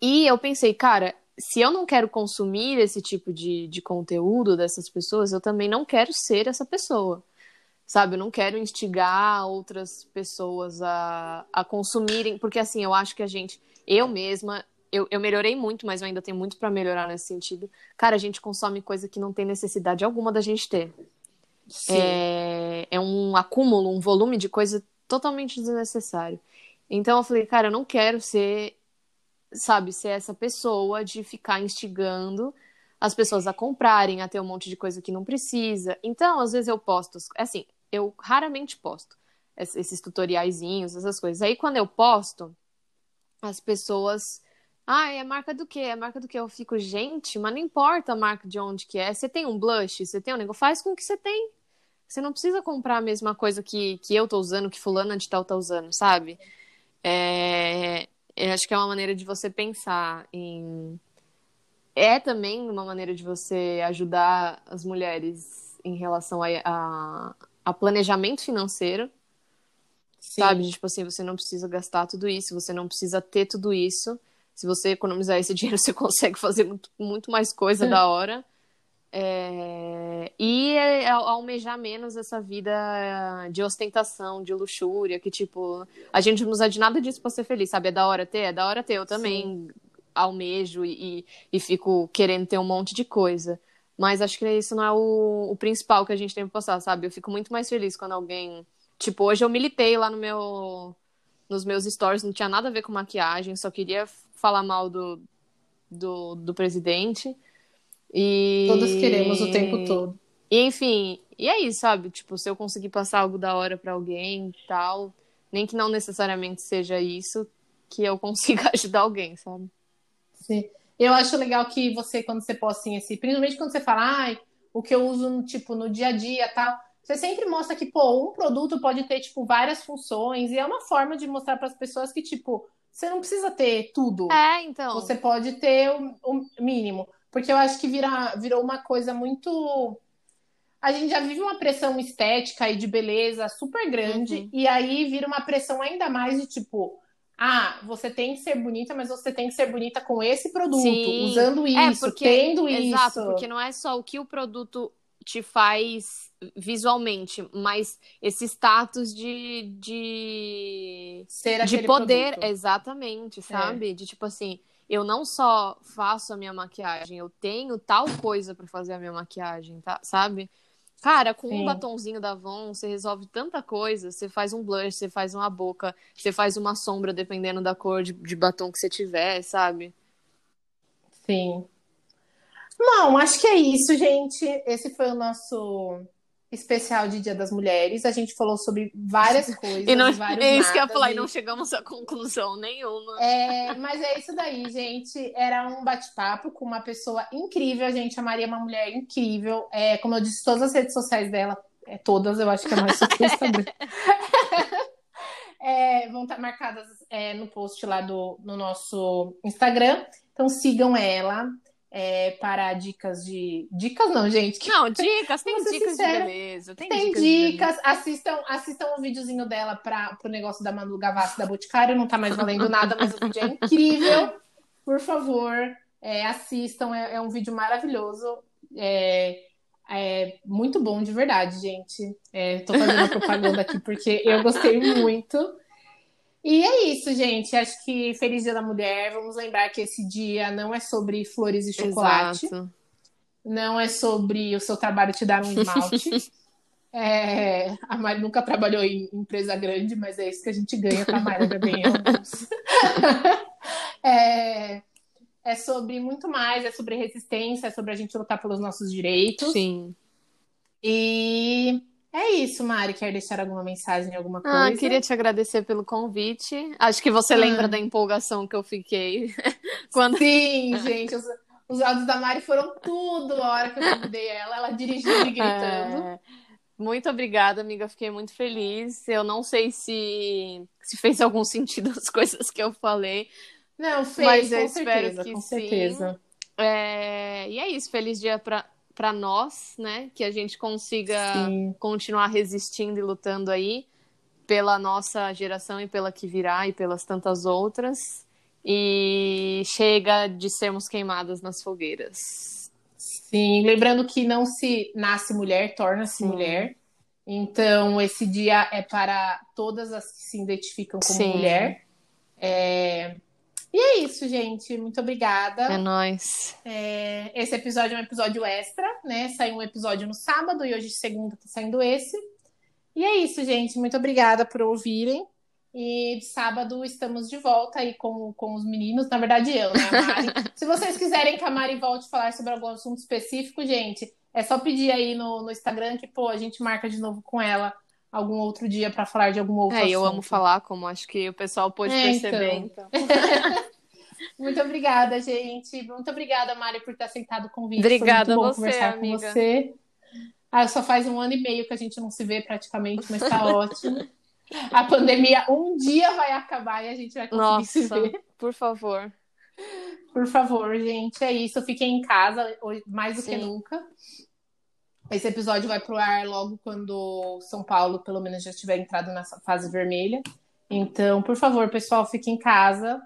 E eu pensei, cara, se eu não quero consumir esse tipo de, de conteúdo dessas pessoas, eu também não quero ser essa pessoa. Sabe, eu não quero instigar outras pessoas a, a consumirem, porque assim, eu acho que a gente, eu mesma, eu, eu melhorei muito, mas eu ainda tenho muito para melhorar nesse sentido. Cara, a gente consome coisa que não tem necessidade alguma da gente ter. É, é, um acúmulo, um volume de coisa totalmente desnecessário. Então eu falei, cara, eu não quero ser sabe, ser essa pessoa de ficar instigando as pessoas a comprarem, a ter um monte de coisa que não precisa. Então, às vezes eu posto, assim, eu raramente posto esses tutoriaizinhos, essas coisas. Aí quando eu posto, as pessoas ah, é marca do quê? É marca do quê? Eu fico, gente, mas não importa a marca de onde que é. Você tem um blush, você tem um negócio, faz com o que você tem. Você não precisa comprar a mesma coisa que, que eu tô usando, que fulana de tal tá usando, sabe? É, eu acho que é uma maneira de você pensar em é também uma maneira de você ajudar as mulheres em relação a, a, a planejamento financeiro. Sim. Sabe? Tipo assim, você não precisa gastar tudo isso, você não precisa ter tudo isso. Se você economizar esse dinheiro, você consegue fazer muito, muito mais coisa da hora. É... E é, é almejar menos essa vida de ostentação, de luxúria, que, tipo, a gente não usa de nada disso pra ser feliz, sabe? É da hora ter? É da hora ter. Eu também Sim almejo e, e fico querendo ter um monte de coisa. Mas acho que isso não é o, o principal que a gente tem que passar, sabe? Eu fico muito mais feliz quando alguém. Tipo, hoje eu militei lá no meu. Nos meus stories, não tinha nada a ver com maquiagem, só queria falar mal do, do, do presidente. E... Todos queremos o tempo todo. E, enfim, e é isso, sabe? Tipo, se eu conseguir passar algo da hora para alguém e tal, nem que não necessariamente seja isso, que eu consiga ajudar alguém, sabe? Sim. Eu acho legal que você, quando você posta assim, esse, principalmente quando você fala, ai, o que eu uso, tipo, no dia a dia tal, você sempre mostra que, pô, um produto pode ter, tipo, várias funções, e é uma forma de mostrar para as pessoas que, tipo, você não precisa ter tudo. É, então. Você pode ter o, o mínimo. Porque eu acho que vira, virou uma coisa muito. A gente já vive uma pressão estética e de beleza super grande, uhum. e aí vira uma pressão ainda mais de tipo, ah, você tem que ser bonita, mas você tem que ser bonita com esse produto, Sim. usando é, isso, é porque, tendo exato, isso. Exato, porque não é só o que o produto te faz visualmente, mas esse status de, de ser de poder, produto. exatamente, sabe? É. De tipo assim, eu não só faço a minha maquiagem, eu tenho tal coisa para fazer a minha maquiagem, tá? Sabe? Cara, com Sim. um batonzinho da Avon, você resolve tanta coisa. Você faz um blush, você faz uma boca, você faz uma sombra, dependendo da cor de, de batom que você tiver, sabe? Sim. Bom, acho que é isso, gente. Esse foi o nosso especial de Dia das Mulheres. A gente falou sobre várias coisas. e não, é isso que eu ia falar, e... não chegamos a conclusão nenhuma. É, mas é isso daí, gente. Era um bate-papo com uma pessoa incrível. Gente, a Maria é uma mulher incrível. É, como eu disse, todas as redes sociais dela, é, todas, eu acho que é mais só é, vão estar marcadas é, no post lá do, no nosso Instagram. Então sigam ela é, para dicas de. Dicas não, gente. Não, dicas, tem dicas sincera. de beleza. Tem, tem dicas, dicas assistam, assistam o videozinho dela para o negócio da Manu Gavassi da Boticário. Não tá mais valendo nada, mas o vídeo é incrível. Por favor, é, assistam. É, é, um vídeo maravilhoso. É, é, muito bom, de verdade, gente. É, tô fazendo propaganda aqui porque eu gostei muito. E é isso, gente. Acho que Feliz Dia da Mulher. Vamos lembrar que esse dia não é sobre flores e chocolate. Exato. Não é sobre o seu trabalho te dar um esmalte. é, a Mari nunca trabalhou em empresa grande, mas é isso que a gente ganha com a Mari bem é, é sobre muito mais, é sobre resistência, é sobre a gente lutar pelos nossos direitos. Sim. E é isso, Mari. Quer deixar alguma mensagem, alguma ah, coisa? Ah, queria te agradecer pelo convite. Acho que você ah. lembra da empolgação que eu fiquei quando. Sim, gente. Os, os áudios da Mari foram tudo a hora que eu convidei ela. Ela dirigindo e gritando. É... Muito obrigada, amiga. Fiquei muito feliz. Eu não sei se, se fez algum sentido as coisas que eu falei. Não, fez, mas eu espero certeza, que com sim. Certeza. É... E é isso. Feliz dia para para nós, né? Que a gente consiga Sim. continuar resistindo e lutando aí pela nossa geração e pela que virá e pelas tantas outras. E chega de sermos queimadas nas fogueiras. Sim, lembrando que não se nasce mulher, torna-se mulher. Então, esse dia é para todas as que se identificam como Sim. mulher. É, e é isso, gente. Muito obrigada. É nóis. É, esse episódio é um episódio extra, né? Saiu um episódio no sábado e hoje, segunda, tá saindo esse. E é isso, gente. Muito obrigada por ouvirem. E de sábado estamos de volta aí com, com os meninos. Na verdade, eu, né, Mari? Se vocês quiserem que a Mari volte a falar sobre algum assunto específico, gente, é só pedir aí no, no Instagram que, pô, a gente marca de novo com ela algum outro dia para falar de algum outro é, assunto. eu amo falar, como acho que o pessoal pôde É, perceber. então. Então. Muito obrigada, gente. Muito obrigada, Mari, por ter aceitado o convite. Obrigada Foi muito bom a você, conversar amiga. com você. Ah, só faz um ano e meio que a gente não se vê praticamente, mas tá ótimo. A pandemia um dia vai acabar e a gente vai conseguir se Nossa, ver. por favor. Por favor, gente, é isso. Fiquem em casa hoje- mais do que Sim. nunca. Esse episódio vai pro ar logo quando São Paulo, pelo menos, já tiver entrado nessa fase vermelha. Então, por favor, pessoal, fiquem em casa.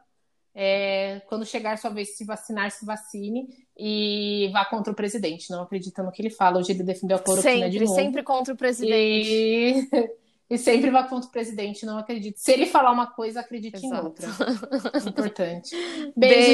É, quando chegar sua vez de se vacinar, se vacine e vá contra o presidente. Não acredita no que ele fala. Hoje ele defendeu a cloroquina de Sempre, novo. sempre contra o presidente. E... e sempre vá contra o presidente, não acredite. Se ele falar uma coisa, acredite em Exato. outra. Importante. Beijo.